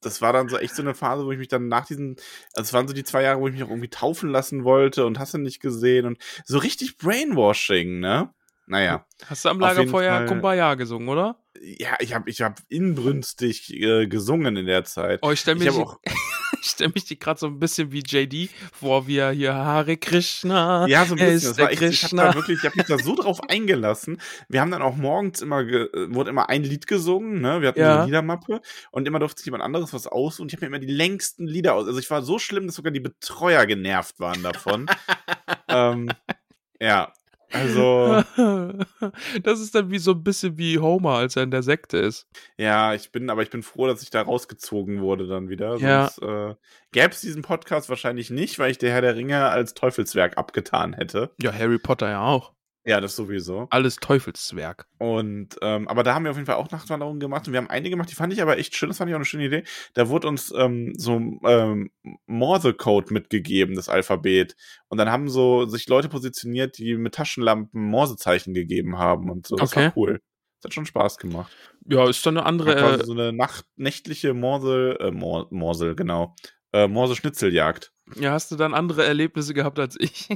das war dann so echt so eine Phase, wo ich mich dann nach diesen, also es waren so die zwei Jahre, wo ich mich auch irgendwie taufen lassen wollte und hast du nicht gesehen und so richtig Brainwashing, ne? Naja. Hast du am Lagerfeuer Kumbaya gesungen, oder? Ja, ich habe ich hab inbrünstig äh, gesungen in der Zeit. Oh, ich stelle Ich mich, habe auch, *laughs* *laughs* ich stell mich die gerade so ein bisschen wie JD vor, wie er hier Hare Krishna. ja, so ein bisschen. der echt, ich habe da wirklich, ich habe mich da so drauf eingelassen. Wir haben dann auch morgens immer, äh, wurde immer ein Lied gesungen, ne? Wir hatten so Ja. eine Liedermappe und immer durfte sich jemand anderes was aus und ich habe mir immer die längsten Lieder aus. Also ich war so schlimm, dass sogar die Betreuer genervt waren davon. *laughs* ähm, ja, also *laughs* Das ist dann wie so ein bisschen wie Homer, als er in der Sekte ist. ja, ich bin, aber ich bin froh, dass ich da rausgezogen wurde dann wieder. Ja. Sonst äh, gäbe es diesen Podcast wahrscheinlich nicht, weil ich der Herr der Ringe als Teufelswerk abgetan hätte. Ja, Harry Potter ja auch. Ja, das sowieso. Alles Teufelswerk. Und, ähm, aber da haben wir auf jeden Fall auch Nachtwanderungen gemacht und wir haben eine gemacht, die fand ich aber echt schön, das fand ich auch eine schöne Idee. Da wurde uns ähm, so ähm, Morse-Code mitgegeben, das Alphabet. Und dann haben so sich Leute positioniert, die mit Taschenlampen Morsezeichen gegeben haben und so. Das Okay. war cool. Das hat schon Spaß gemacht. Ja, ist dann eine andere. Äh, so eine Nacht, nächtliche Morsel, äh, Mor Morsel, genau. Äh, Morse-Schnitzeljagd. Ja, hast du dann andere Erlebnisse gehabt als ich?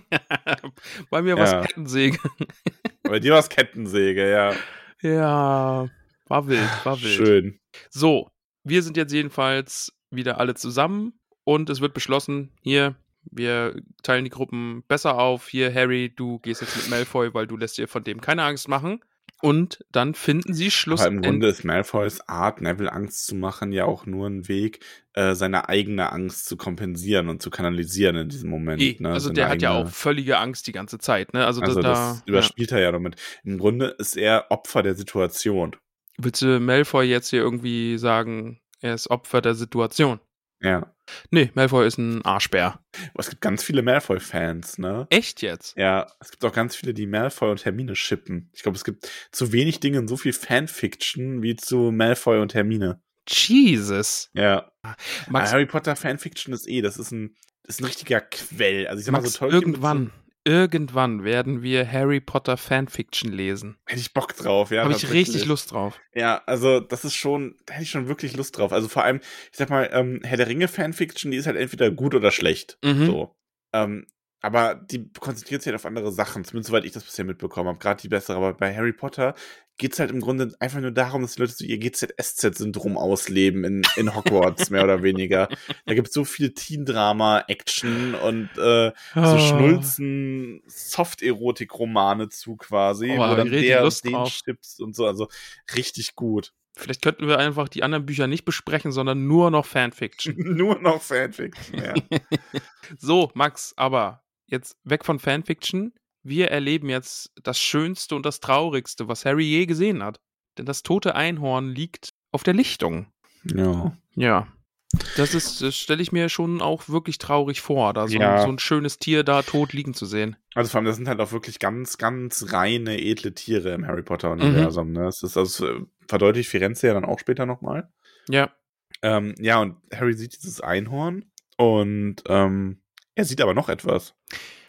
*laughs* Bei mir war es Ja. Kettensäge. *laughs* Bei dir war es Kettensäge, ja. Ja, war wild, war wild. Schön. So, wir sind jetzt jedenfalls wieder alle zusammen und es wird beschlossen, hier, wir teilen die Gruppen besser auf. Hier, Harry, du gehst jetzt mit Malfoy, weil du lässt dir von dem keine Angst machen. Und dann finden sie Aber im. Grunde ist Malfoys Art, Neville Angst zu machen, ja auch nur ein Weg, äh, seine eigene Angst zu kompensieren und zu kanalisieren in diesem Moment. Eh, ne? also Seine der hat ja auch völlige Angst die ganze Zeit, ne? Also, Also da, das da ja. überspielt er ja damit. Im Grunde ist er Opfer der Situation. Willst du Malfoy jetzt hier irgendwie sagen, er ist Opfer der Situation? Ja. Nee, Malfoy ist ein Arschbär. Aber es gibt ganz viele Malfoy-Fans, ne? Echt jetzt? Ja, es gibt auch ganz viele, die Malfoy und Hermine shippen. Ich glaube, es gibt zu wenig Dinge in so viel Fanfiction wie zu Malfoy und Hermine. Jesus. Ja. Max, Harry Potter Fanfiction ist eh, das ist ein, das ist ein richtiger Quell. Also ich sag mal Max so Tolkien mit irgendwann, irgendwann werden wir Harry Potter Fanfiction lesen. Hätte ich Bock drauf, ja. Habe ich richtig Lust drauf. Ja, also das ist schon, da hätte ich schon wirklich Lust drauf. Also vor allem, ich sag mal, ähm, Herr der Ringe Fanfiction, die ist halt entweder gut oder schlecht. Mhm. So. Ähm, aber die konzentriert sich halt auf andere Sachen, zumindest soweit ich das bisher mitbekommen habe. Gerade die bessere. Aber bei Harry Potter geht's halt im Grunde einfach nur darum, dass die Leute so ihr GZSZ-Syndrom ausleben in, in Hogwarts, mehr oder weniger. Da gibt's so viel Teen-Drama, Action und äh, Ah. so Schnulzen, Soft-Erotik-Romane zu quasi, Oh, wo dann der Lust den. Chips und so, also richtig gut. Vielleicht könnten wir einfach die anderen Bücher nicht besprechen, sondern nur noch Fanfiction. *laughs* Nur noch Fanfiction, ja. *laughs* so, Max, aber jetzt weg von Fanfiction. Wir erleben jetzt das Schönste und das Traurigste, was Harry je gesehen hat. Denn das tote Einhorn liegt auf der Lichtung. ja. Ja. Das ist, das stelle ich mir schon auch wirklich traurig vor, da so, Ja. ein, so ein schönes Tier da tot liegen zu sehen. Also vor allem, das sind halt auch wirklich ganz, ganz reine, edle Tiere im Harry Potter-Universum. Ne? Das ist also verdeutlicht Firenze ja dann auch später nochmal. Ja. Ähm, ja, und Harry sieht dieses Einhorn und ähm, er sieht aber noch etwas.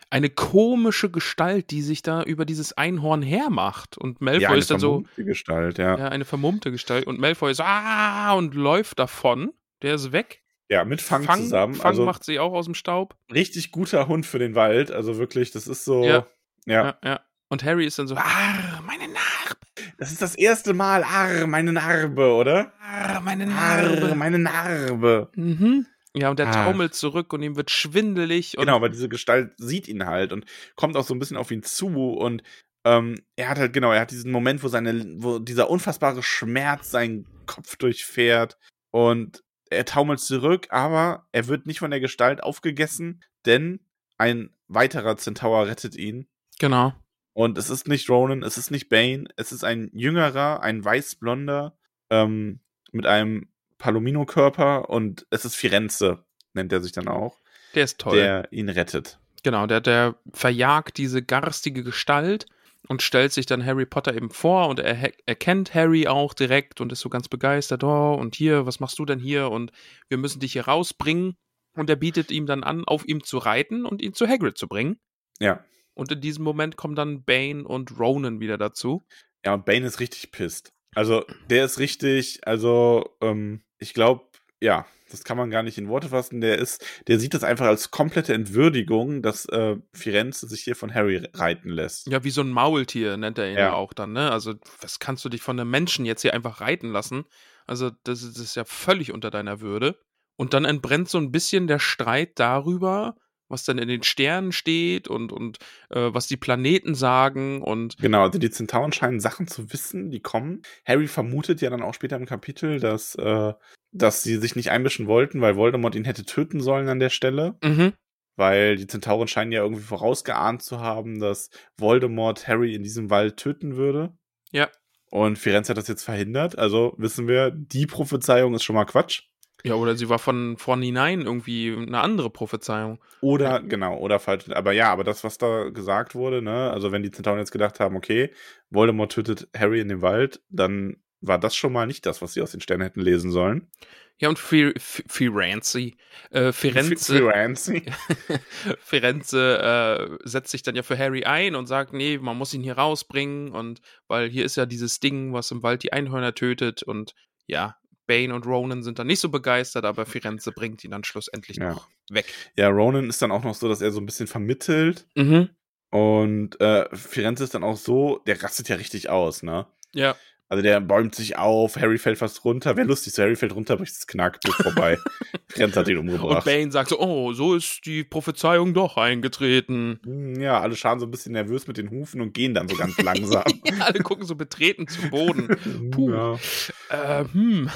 Eine komische Gestalt, die sich da über dieses Einhorn hermacht. Und Malfoy ja, eine ist dann so, vermummte Gestalt, ja. ja. ja, eine vermummte Gestalt. Und Malfoy ist so, ah, und läuft davon. Der ist weg. mit Fang, Fang, zusammen. Fang also macht sie auch aus dem Staub. richtig guter Hund für den Wald. Also wirklich, das ist so. Ja. ja. Ja, ja. Und Harry ist dann so, ah, meine Narbe, Das ist das erste Mal, arr, meine Narbe, oder? ah, meine Narbe. Arr, meine Narbe. Mhm. Ja, und der Ah. taumelt zurück und ihm wird schwindelig. Genau, aber diese Gestalt sieht ihn halt und kommt auch so ein bisschen auf ihn zu und ähm, er hat halt, genau, er hat diesen Moment, wo seine, wo dieser unfassbare Schmerz seinen Kopf durchfährt und er taumelt zurück, aber er wird nicht von der Gestalt aufgegessen, denn ein weiterer Zentaur rettet ihn. Genau. Und es ist nicht Ronan, es ist nicht Bane, es ist ein jüngerer, ein weißblonder, ähm, mit einem Palomino-Körper und es ist Firenze, nennt er sich dann auch, Der ist toll. der ihn rettet. Genau, der, der verjagt diese garstige Gestalt und stellt sich dann Harry Potter eben vor und er erkennt Harry auch direkt und ist so ganz begeistert. Oh, und hier, was machst du denn hier? Und wir müssen dich hier rausbringen. Und er bietet ihm dann an, auf ihm zu reiten und ihn zu Hagrid zu bringen. Ja. Und in diesem Moment kommen dann Bane und Ronan wieder dazu. Ja, und Bane ist richtig pisst. Also, der ist richtig, also, ähm, ich glaube, ja, das kann man gar nicht in Worte fassen. Der ist, der sieht das einfach als komplette Entwürdigung, dass äh, Firenze sich hier von Harry reiten lässt. Ja, wie so ein Maultier nennt er ihn ja, auch dann, ne? Also, was kannst du dich von einem Menschen jetzt hier einfach reiten lassen? Also, das ist, das ist ja völlig unter deiner Würde. Und dann entbrennt so ein bisschen der Streit darüber, was dann in den Sternen steht und, und äh, was die Planeten sagen und Genau, also die Zentauren scheinen Sachen zu wissen, die kommen. Harry vermutet ja dann auch später im Kapitel, dass, äh, dass sie sich nicht einmischen wollten, weil Voldemort ihn hätte töten sollen an der Stelle. mhm, Weil die Zentauren scheinen ja irgendwie vorausgeahnt zu haben, dass Voldemort Harry in diesem Wald töten würde. Ja. Und Firenze hat das jetzt verhindert. Also wissen wir, die Prophezeiung ist schon mal Quatsch. Ja, oder sie war von vornherein irgendwie eine andere Prophezeiung. Oder, genau, oder falsch. Aber ja, aber das, was da gesagt wurde, ne, also wenn die Zentauren jetzt gedacht haben, okay, Voldemort tötet Harry in dem Wald, dann war das schon mal nicht das, was sie aus den Sternen hätten lesen sollen. Ja, und Fi- Fi- Firenze, äh, Firenze, Firenze. *laughs* Firenze äh, setzt sich dann ja für Harry ein und sagt, nee, man muss ihn hier rausbringen und weil hier ist ja dieses Ding, was im Wald die Einhörner tötet und ja, Bane und Ronan sind dann nicht so begeistert, aber Firenze bringt ihn dann schlussendlich Ja. noch weg. Ja, Ronan ist dann auch noch so, dass er so ein bisschen vermittelt. Mhm. Und äh, Firenze ist dann auch so, der rastet ja richtig aus, ne? Ja. Also der bäumt sich auf, Harry fällt fast runter. Wäre lustig, so Harry fällt runter, bricht das Knackbuch vorbei. *laughs* Firenze hat ihn Und umgebracht. Bane sagt so, oh, so ist die Prophezeiung doch eingetreten. Hm, Ja, alle schauen so ein bisschen nervös mit den Hufen und gehen dann so ganz langsam. *laughs* Alle gucken so betreten zu Boden. *laughs* Puh. Ja. äh, hm.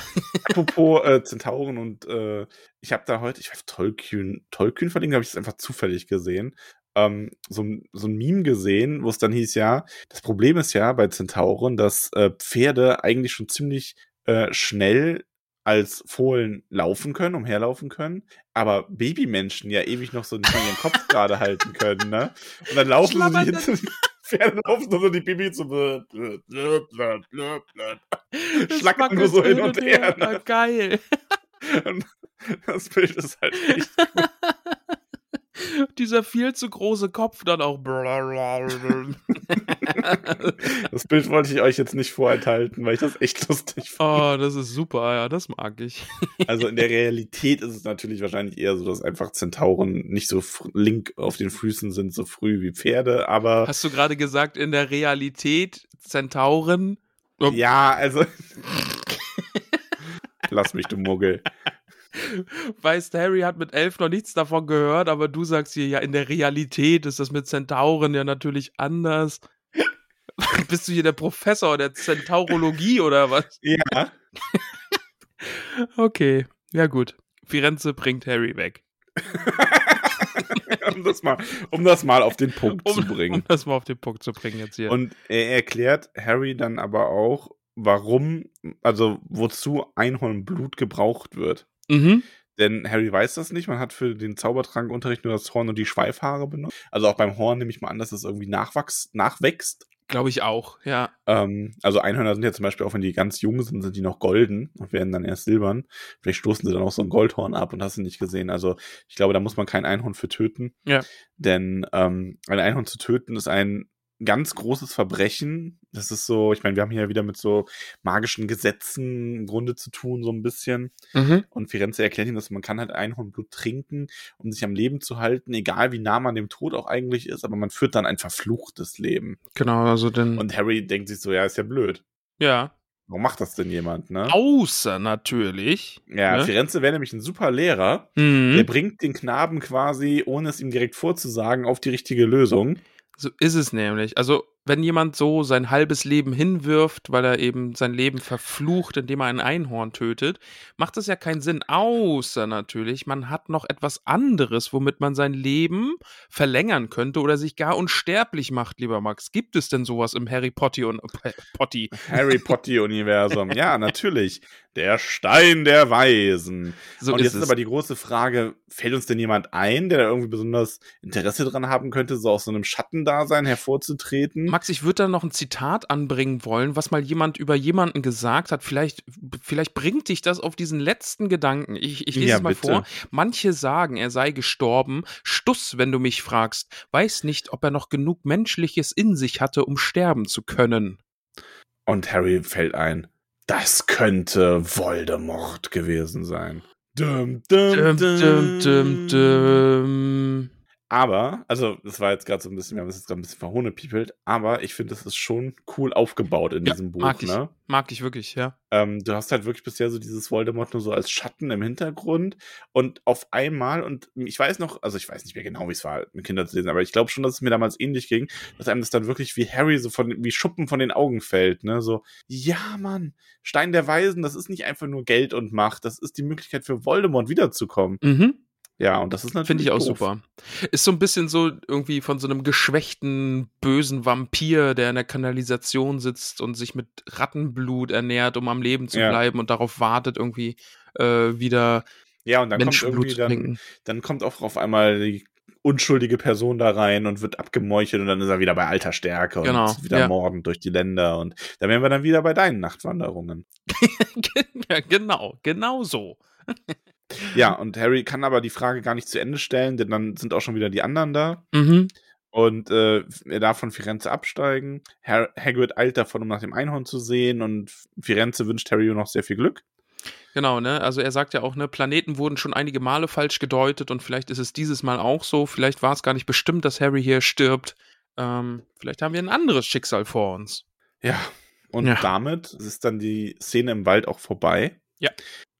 Apropos äh, Zentauren und äh, ich habe da heute, ich weiß, Tollkühn, Tollkühn verlinkt, habe ich das einfach zufällig gesehen. Ähm, so, ein- so ein Meme gesehen, wo es dann hieß, ja, das Problem ist ja bei Zentauren, dass äh, Pferde eigentlich schon ziemlich äh, schnell als Fohlen laufen können, umherlaufen können, aber Babymenschen ja ewig noch so nicht ihren Kopf gerade halten können, ne? Und dann laufen sie hinter die Pferde laufen so die Babys so blöd, blöd, blöd, blöd, blöd. Schlackern nur so hin und her. Ah, Ne? geil. *laughs* Und das Bild ist halt *laughs* echt. *laughs* Dieser viel zu große Kopf dann auch. *laughs* Das Bild wollte ich euch jetzt nicht vorenthalten, weil ich das echt lustig *laughs* fand. oh, das ist super, ja, das mag ich. Also in der Realität ist es natürlich wahrscheinlich eher so, dass einfach Zentauren nicht so link auf den Füßen sind, so früh wie Pferde, aber Hast du gerade gesagt, in der Realität Zentauren? Ja, also. Lass mich, du Muggel. Weißt, Harry hat mit elf noch nichts davon gehört, aber du sagst hier, ja, in der Realität ist das mit Zentauren ja natürlich anders. *laughs* Bist du hier der Professor der Zentaurologie oder was? Ja. *laughs* Okay, ja gut. Firenze bringt Harry weg. *laughs* um, das mal, um das mal auf den Punkt Um, zu bringen. um das mal auf den Punkt zu bringen jetzt hier. Und er erklärt Harry dann aber auch, warum, also wozu Einhornblut gebraucht wird. Mhm. Denn Harry weiß das nicht. Man hat für den Zaubertrankunterricht nur das Horn und die Schweifhaare benutzt. Also auch beim Horn nehme ich mal an, dass es irgendwie nachwachs nachwächst. Glaube ich auch, ja. Ähm, also Einhörner sind ja zum Beispiel auch, wenn die ganz jung sind, sind die noch golden und werden dann erst silbern. Vielleicht stoßen sie dann auch so ein Goldhorn ab und hast du nicht gesehen. Also ich glaube, da muss man kein Einhorn für töten. Ja. Denn ähm, ein Einhorn zu töten ist ein ganz großes Verbrechen. Das ist so, ich meine, wir haben hier wieder mit so magischen Gesetzen im Grunde zu tun, so ein bisschen. Mhm. Und Firenze erklärt ihm, dass man kann halt Einhornblut trinken, um sich am Leben zu halten, egal wie nah man dem Tod auch eigentlich ist, aber man führt dann ein verfluchtes Leben. Genau, also denn. Und Harry denkt sich so, ja, ist ja blöd. ja. Warum macht das denn jemand, ne? Außer natürlich. Ja, ne? Firenze wäre nämlich ein super Lehrer. Mhm. Der bringt den Knaben quasi, ohne es ihm direkt vorzusagen, auf die richtige Lösung. So ist es nämlich. Also, wenn jemand so sein halbes Leben hinwirft, weil er eben sein Leben verflucht, indem er ein Einhorn tötet, macht das ja keinen Sinn. Außer natürlich, man hat noch etwas anderes, womit man sein Leben verlängern könnte oder sich gar unsterblich macht, lieber Max. Gibt es denn sowas im Harry Potter und äh, Potti? Harry Potter-Universum. ja, natürlich. Der Stein der Weisen. So und ist jetzt ist es. aber die große Frage, fällt uns denn jemand ein, der da irgendwie besonders Interesse dran haben könnte, so aus so einem Schattendasein hervorzutreten? Max, ich würde da noch ein Zitat anbringen wollen, was mal jemand über jemanden gesagt hat. Vielleicht, vielleicht bringt dich das auf diesen letzten Gedanken. Ich, ich lese Ja, es mal bitte. vor. Manche sagen, er sei gestorben. Stuss, wenn du mich fragst. Weiß nicht, ob er noch genug Menschliches in sich hatte, um sterben zu können. Und Harry fällt ein, das könnte Voldemort gewesen sein. Dum, dum, Dum, dum, dum, dum. Aber, also, das war jetzt gerade so ein bisschen, wir haben es jetzt gerade ein bisschen verhohnepiepelt, aber ich finde, das ist schon cool aufgebaut in Ja, diesem Buch, mag ich. ne? Mag ich wirklich, ja. Ähm, du hast halt wirklich bisher so dieses Voldemort nur so als Schatten im Hintergrund und auf einmal, und ich weiß noch, also ich weiß nicht mehr genau, wie es war, mit Kindern zu lesen, aber ich glaube schon, dass es mir damals ähnlich ging, dass einem das dann wirklich wie Harry so von, wie Schuppen von den Augen fällt, ne? So, ja, Mann, Stein der Weisen, das ist nicht einfach nur Geld und Macht, das ist die Möglichkeit für Voldemort wiederzukommen. Mhm. Ja, und das ist natürlich. Finde ich auch doof. super. Ist so ein bisschen so irgendwie von so einem geschwächten, bösen Vampir, der in der Kanalisation sitzt und sich mit Rattenblut ernährt, um am Leben zu Ja. bleiben und darauf wartet, irgendwie äh, wieder Ja, und dann kommt Menschenblut irgendwie zu dann, dann kommt auch auf einmal die unschuldige Person da rein und wird abgemeuchelt und dann ist er wieder bei alter Stärke Genau, und wieder ja. mordend durch die Länder und da wären wir dann wieder bei deinen Nachtwanderungen. *laughs* ja, genau, genau so. *laughs* Ja, und Harry kann aber die Frage gar nicht zu Ende stellen, denn dann sind auch schon wieder die anderen da Mhm. und äh, er darf von Firenze absteigen. Har Hagrid eilt davon, um nach dem Einhorn zu sehen und Firenze wünscht Harry noch sehr viel Glück. Genau, ne? Also er sagt ja auch, ne, Planeten wurden schon einige Male falsch gedeutet und vielleicht ist es dieses Mal auch so. Vielleicht war es gar nicht bestimmt, dass Harry hier stirbt. Ähm, vielleicht haben wir ein anderes Schicksal vor uns. Ja, und Ja. damit ist dann die Szene im Wald auch vorbei. Ja.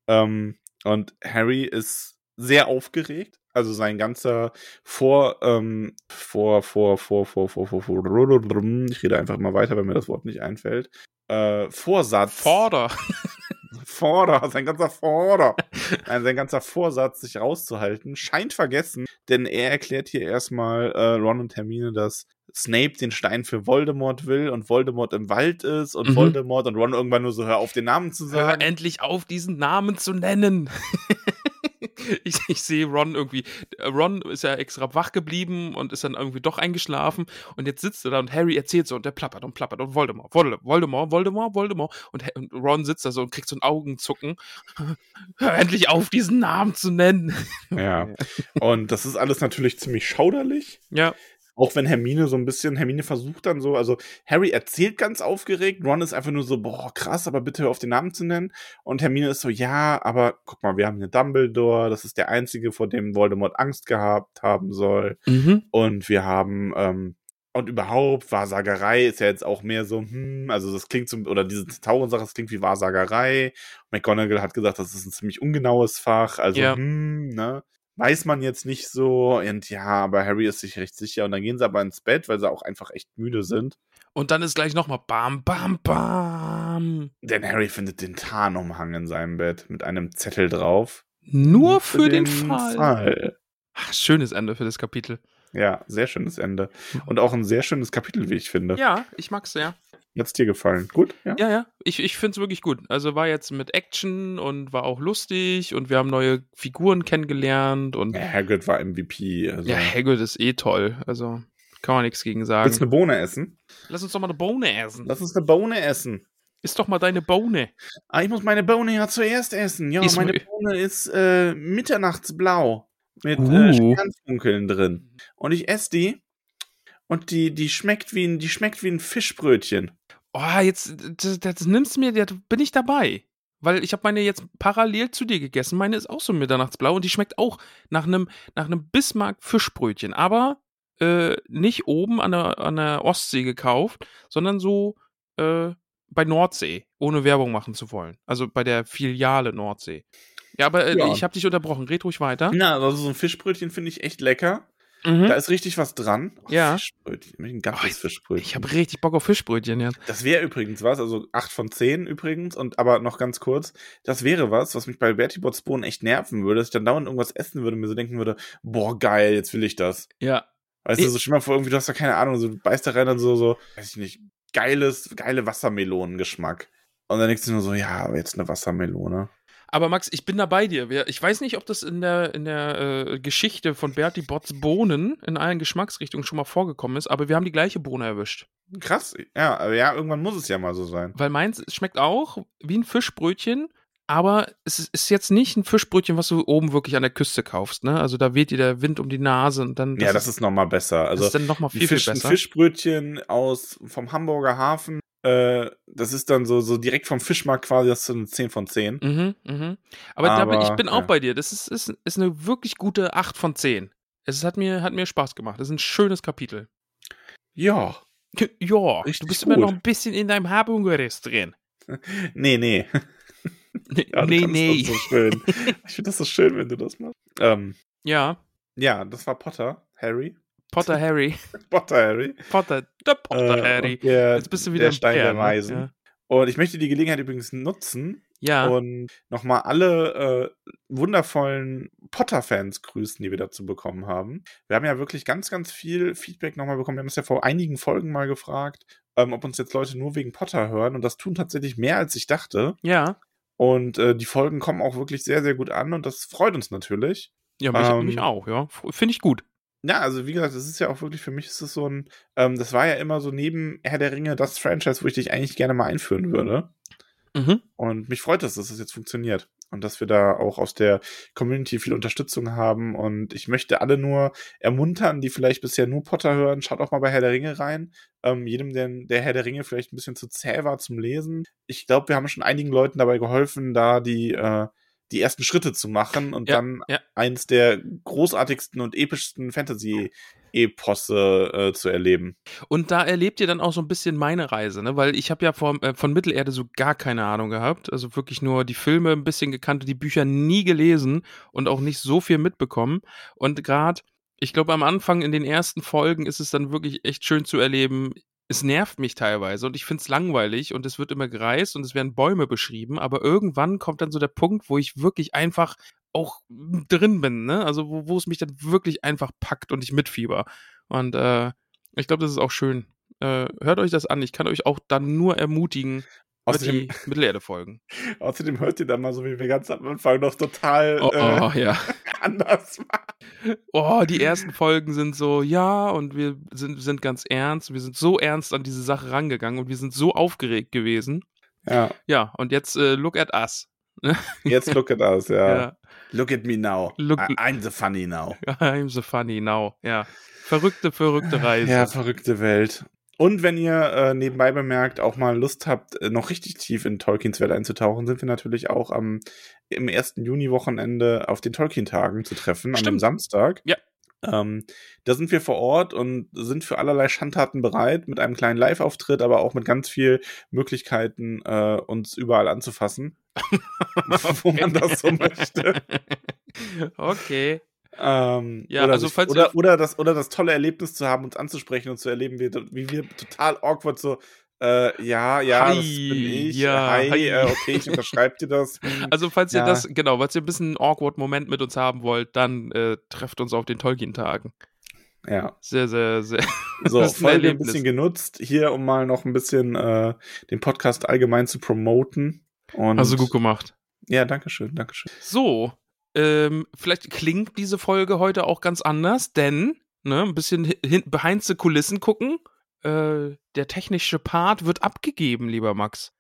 Ähm, und Harry ist sehr aufgeregt. Also sein ganzer Vor, ähm, vor, vor, vor, vor, vor, vor, vor, ich rede einfach mal weiter, weil mir das Wort nicht einfällt. Äh, Vorsatz. Vorder. Vorder, sein ganzer Vorder, Nein, sein ganzer Vorsatz, sich rauszuhalten, scheint vergessen, denn er erklärt hier erstmal äh, Ron und Hermine, dass Snape den Stein für Voldemort will und Voldemort im Wald ist und Mhm. Voldemort und Ron irgendwann nur so, hör auf, den Namen zu Hör sagen. endlich auf, diesen Namen zu nennen. *laughs* ich, ich sehe Ron irgendwie. Ron ist ja extra wach geblieben und ist dann irgendwie doch eingeschlafen. Und jetzt sitzt er da und Harry erzählt so und der plappert und plappert und Voldemort, Voldemort, Voldemort, Voldemort, Voldemort. Und, und Ron sitzt da so und kriegt so ein Augenzucken. *laughs* Hör endlich auf, diesen Namen zu nennen. Ja. *laughs* Und das ist alles natürlich ziemlich schauderlich. Ja, Auch wenn Hermine so ein bisschen, Hermine versucht dann so, also Harry erzählt ganz aufgeregt, Ron ist einfach nur so, boah, krass, aber bitte hör auf den Namen zu nennen. Und Hermine ist so, ja, aber guck mal, wir haben hier Dumbledore, das ist der einzige, vor dem Voldemort Angst gehabt haben soll. mhm. Und wir haben, ähm, und überhaupt, Wahrsagerei ist ja jetzt auch mehr so, hm, also das klingt so, oder diese Taurensache, das klingt wie Wahrsagerei. McGonagall hat gesagt, das ist ein ziemlich ungenaues Fach, also, Ja. hm, ne? Weiß man jetzt nicht so. Und ja, aber Harry ist sich recht sicher. Und dann gehen sie aber ins Bett, weil sie auch einfach echt müde sind. Und dann ist gleich nochmal Bam, Bam, Bam. Denn Harry findet den Tarnumhang in seinem Bett mit einem Zettel drauf. Nur für den, Fall. Fall. Ach, schönes Ende für das Kapitel. Ja, sehr schönes Ende. Und auch ein sehr schönes Kapitel, wie ich finde. Ja, ich mag's sehr. Hat's dir gefallen? Gut? Ja. Ja, ja, ich, ich finde es wirklich gut. Also war jetzt mit Action und war auch lustig und wir haben neue Figuren kennengelernt und Ja, Hagrid war MVP. Also. ja, Hagrid ist eh toll. Also kann man nichts gegen Willst du eine sagen. Bohne essen? Lass uns doch mal eine Bohne essen. Lass uns eine Bohne essen. Ist doch mal deine Bohne. Ah, ich muss meine Bohne ja zuerst essen. Ja, Ist meine Bohne ist äh, mitternachtsblau. Mit Uh. äh, Sternfunkeln drin. Und ich esse die. Und die, die schmeckt wie ein, die schmeckt wie ein Fischbrötchen. Oh, jetzt das, das nimmst du mir, da bin ich dabei. Weil ich habe meine jetzt parallel zu dir gegessen. Meine ist auch so mitternachtsblau und die schmeckt auch nach einem nach einem Bismarck Fischbrötchen, aber äh, nicht oben an der, an der Ostsee gekauft, sondern so äh, bei Nordsee, ohne Werbung machen zu wollen. Also bei der Filiale Nordsee. Ja, aber äh, Ja. ich habe dich unterbrochen. Red ruhig weiter. Na, also so ein Fischbrötchen finde ich echt lecker. Mhm. Da ist richtig was dran. Oh, Ja. Fischbrötchen. Ein ganzes Oh, ich- Fischbrötchen. Ich habe richtig Bock auf Fischbrötchen jetzt. Das wäre übrigens was, also 8 von 10 übrigens, und aber noch ganz kurz, das wäre was, was mich bei Bertie Bott's Bohnen echt nerven würde, dass ich dann dauernd irgendwas essen würde und mir so denken würde, boah, geil, jetzt will ich das. Ja. Weißt du, Ich- so stell mal vor, irgendwie, du hast da keine Ahnung, so du beißt da rein und so, so, weiß ich nicht, geiles, geile Wassermelonengeschmack. Und dann denkst du nur so, ja, aber jetzt eine Wassermelone. Aber Max, ich bin da bei dir. Ich weiß nicht, ob das in der, in der äh, Geschichte von Bertie Botts Bohnen in allen Geschmacksrichtungen schon mal vorgekommen ist, aber wir haben die gleiche Bohne erwischt. Krass, ja, aber ja, irgendwann muss es ja mal so sein. Weil meins schmeckt auch wie ein Fischbrötchen, aber es ist- ist jetzt nicht ein Fischbrötchen, was du oben wirklich an der Küste kaufst. Ne? Also da weht dir der Wind um die Nase und dann. ja, das ist nochmal besser. das Also, ist dann nochmal ein, viel, Fisch, viel ein besser. Fischbrötchen aus, vom Hamburger Hafen, äh, das ist dann so, so direkt vom Fischmarkt quasi, das ist so eine 10 von 10. Mhm, mhm. Aber, bin, ich Aber, bin auch ja. bei dir. Das ist, ist, ist eine wirklich gute 8 von 10. Es hat mir, hat mir Spaß gemacht. Das ist ein schönes Kapitel. Ja. Ja, Richtig du bist immer gut. noch ein bisschen in deinem Habungerist drin. *laughs* Nee, nee. Nee, *laughs* Ja, nee. nee. So. *laughs* Ich finde das so schön, wenn du das machst. Ähm, Ja, ja, das war Potter, Harry. Potter Harry. *laughs* Potter Harry. Potter, der Potter Äh, Harry. Der, Jetzt bist du wieder der im Stein Bär, der ne? Weisen. Ja. Und ich möchte die Gelegenheit übrigens nutzen Ja, und nochmal alle äh, wundervollen Potter-Fans grüßen, die wir dazu bekommen haben. Wir haben ja wirklich ganz, ganz viel Feedback nochmal bekommen. Wir haben es ja vor einigen Folgen mal gefragt, ähm, ob uns jetzt Leute nur wegen Potter hören. Und das tun tatsächlich mehr, als ich dachte. ja. Und äh, die Folgen kommen auch wirklich sehr, sehr gut an und das freut uns natürlich. Ja, mich, Ähm, mich auch, ja. Finde ich gut. Ja, also wie gesagt, das ist ja auch wirklich, für mich ist es so ein, ähm, das war ja immer so neben Herr der Ringe das Franchise, wo ich dich eigentlich gerne mal einführen würde. Mhm. Und mich freut es, dass das jetzt funktioniert. Und dass wir da auch aus der Community viel Unterstützung haben. Und ich möchte alle nur ermuntern, die vielleicht bisher nur Potter hören, schaut auch mal bei Herr der Ringe rein. Ähm, jedem, der, der Herr der Ringe vielleicht ein bisschen zu zäh war zum Lesen. Ich glaube, wir haben schon einigen Leuten dabei geholfen, da die, äh, die ersten Schritte zu machen und Ja, dann ja. eins der großartigsten und epischsten Fantasy-Eposse äh, zu erleben. Und da erlebt ihr dann auch so ein bisschen meine Reise, ne? Weil ich habe ja vom, äh, von Mittelerde so gar keine Ahnung gehabt. Also wirklich nur die Filme ein bisschen gekannt, die Bücher nie gelesen und auch nicht so viel mitbekommen. Und gerade, ich glaube, am Anfang in den ersten Folgen ist es dann wirklich echt schön zu erleben. Es nervt mich teilweise und ich finde es langweilig und es wird immer gereist und es werden Bäume beschrieben, aber irgendwann kommt dann so der Punkt, wo ich wirklich einfach auch drin bin, ne? Also wo, wo es mich dann wirklich einfach packt und ich mitfieber. Und äh, ich glaube, das ist auch schön. Äh, hört euch das an. Ich kann euch auch dann nur ermutigen, Außerdem, die Mittelerde-Folgen. *laughs* außerdem hört ihr dann mal so, wie wir ganz am Anfang noch total Oh, äh, oh, ja. *laughs* *laughs* anders waren. Oh, die ersten Folgen sind so, ja, und wir sind, sind ganz ernst. Wir sind so ernst an diese Sache rangegangen und wir sind so aufgeregt gewesen. Ja, Ja, und jetzt äh, look at us. *laughs* jetzt look at us, ja. Ja. Look at me now. Look- I- I'm the funny now. *laughs* I'm so funny now. Ja. Verrückte, verrückte Reise. Ja, verrückte Welt. Und wenn ihr äh, nebenbei bemerkt auch mal Lust habt, äh, noch richtig tief in Tolkiens Welt einzutauchen, sind wir natürlich auch am im ersten Juni-Wochenende auf den Tolkien-Tagen zu treffen, an dem Stimmt. Samstag. Ja. Ähm, da sind wir vor Ort und sind für allerlei Schandtaten bereit, mit einem kleinen Live-Auftritt, aber auch mit ganz viel Möglichkeiten, äh, uns überall anzufassen, *laughs* wo man das so *laughs* möchte. Okay. Ähm, Ja, oder, also sich, falls oder, ihr- oder, das, oder das tolle Erlebnis zu haben, uns anzusprechen und zu erleben, wie, wie wir total awkward so, äh, ja, ja, das Hi, bin ich, ja, hi, hi. Äh, okay, ich unterschreibe dir das. *laughs* Hm, Also, falls ihr Ja. das, genau, falls ihr ein bisschen einen awkward Moment mit uns haben wollt, dann äh, trefft uns auf den Tolkien-Tagen. ja, Sehr, sehr, sehr. *laughs* so, Das Folge ein bisschen genutzt, hier, um mal noch ein bisschen äh, den Podcast allgemein zu promoten. Und, Hast du gut gemacht. Ja, danke schön, danke schön. So, ähm, vielleicht klingt diese Folge heute auch ganz anders, denn, ne, ein bisschen hin, behind the Kulissen gucken. Äh, der technische Part wird abgegeben, lieber Max.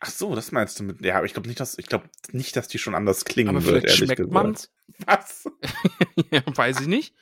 Ach so, das meinst du mit, ja, aber ich glaube nicht, dass, ich glaube nicht, dass die schon anders klingen Aber wird, vielleicht schmeckt gesagt. man's. *laughs* Was? *laughs* ja, weiß ich nicht.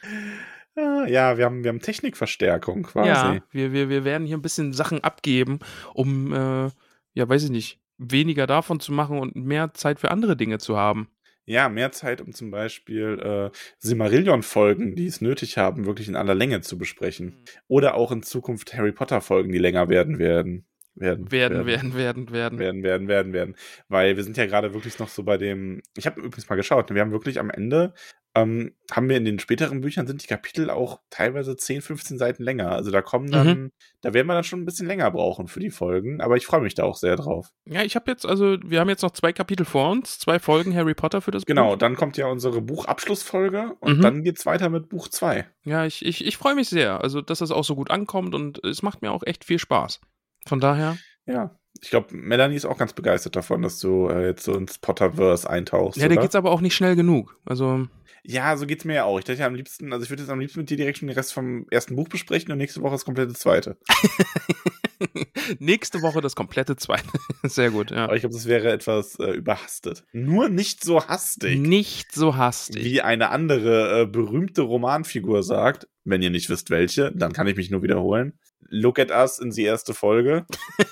Ah, ja, wir haben, wir haben Technikverstärkung quasi. Ja, wir, wir, wir werden hier ein bisschen Sachen abgeben, um, äh, ja, weiß ich nicht, weniger davon zu machen und mehr Zeit für andere Dinge zu haben. Ja, mehr Zeit, um zum Beispiel äh, Silmarillion-Folgen, die es nötig haben, wirklich in aller Länge zu besprechen. Oder auch in Zukunft Harry Potter-Folgen, die länger werden werden. Werden, Werden, werden, werden, werden. werden, werden, werden, werden. Weil wir sind ja gerade wirklich noch so bei dem. Ich habe übrigens mal geschaut. Wir haben wirklich am Ende, ähm, haben wir in den späteren Büchern sind die Kapitel auch teilweise 10, 15 Seiten länger. Also da kommen dann, da werden wir dann schon ein bisschen länger brauchen für die Folgen. Aber ich freue mich da auch sehr drauf. Ja, ich habe jetzt, also, wir haben jetzt noch zwei Kapitel vor uns, zwei Folgen Harry Potter für das Genau, Buch. dann kommt ja unsere Buchabschlussfolge und Mhm. dann geht's weiter mit Buch 2. Ja, ich, ich, ich freue mich sehr, also, dass das auch so gut ankommt und es macht mir auch echt viel Spaß. Von daher, Ja. Ich glaube, Melanie ist auch ganz begeistert davon, dass du äh, jetzt so ins Potterverse eintauchst. ja, da geht's aber auch nicht schnell genug. Also, Ja, so geht's mir ja auch. Ich dachte ja am liebsten, also ich würde jetzt am liebsten mit dir direkt schon den Rest vom ersten Buch besprechen und nächste Woche das komplette zweite. *laughs* nächste Woche das komplette zweite. *laughs* Sehr gut, ja. Aber ich glaube, das wäre etwas äh, überhastet. Nur nicht so hastig, Nicht so hastig. wie eine andere äh, berühmte Romanfigur sagt. Wenn ihr nicht wisst, welche, dann kann ich mich nur wiederholen. Look at us in die erste Folge. *laughs*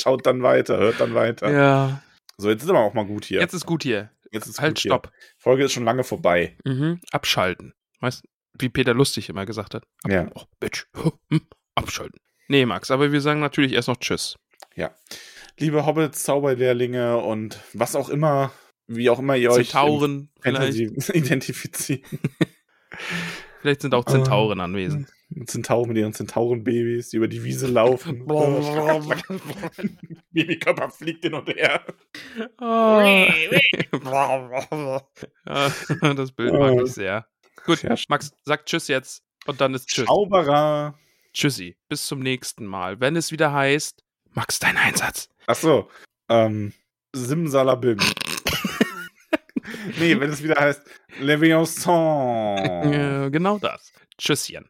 Schaut dann weiter, hört dann weiter. Ja, So, jetzt ist aber auch mal gut hier. jetzt ist gut hier. Jetzt ist halt, gut hier. stopp. Folge ist schon lange vorbei. Mhm. Abschalten. Weißt wie Peter Lustig immer gesagt hat. Ab Ja. Oh, Bitch. *laughs* Hm. Abschalten. Nee, Max, aber wir sagen natürlich erst noch Tschüss. Liebe Hobbits, Zauberlehrlinge und was auch immer, wie auch immer ihr euch Zentauren vielleicht. Fantasy *laughs* identifizieren. *laughs* Vielleicht sind auch. Zentauren anwesend. Zentauren mit ihren Zentaurenbabys, die über die Wiese laufen. *laughs* Babykörper *laughs* fliegt hin und her. Ah. *laughs* Das Bild mag Ah. ich sehr. Gut, Max, sag Tschüss jetzt und dann ist Tschüss. Zauberer. Tschüssi. Bis zum nächsten Mal. Wenn es wieder heißt, Max, dein Einsatz. Achso. Ähm, Simsalabim. nee, wenn es wieder heißt Leviathan. Äh, genau das. Tschüsschen.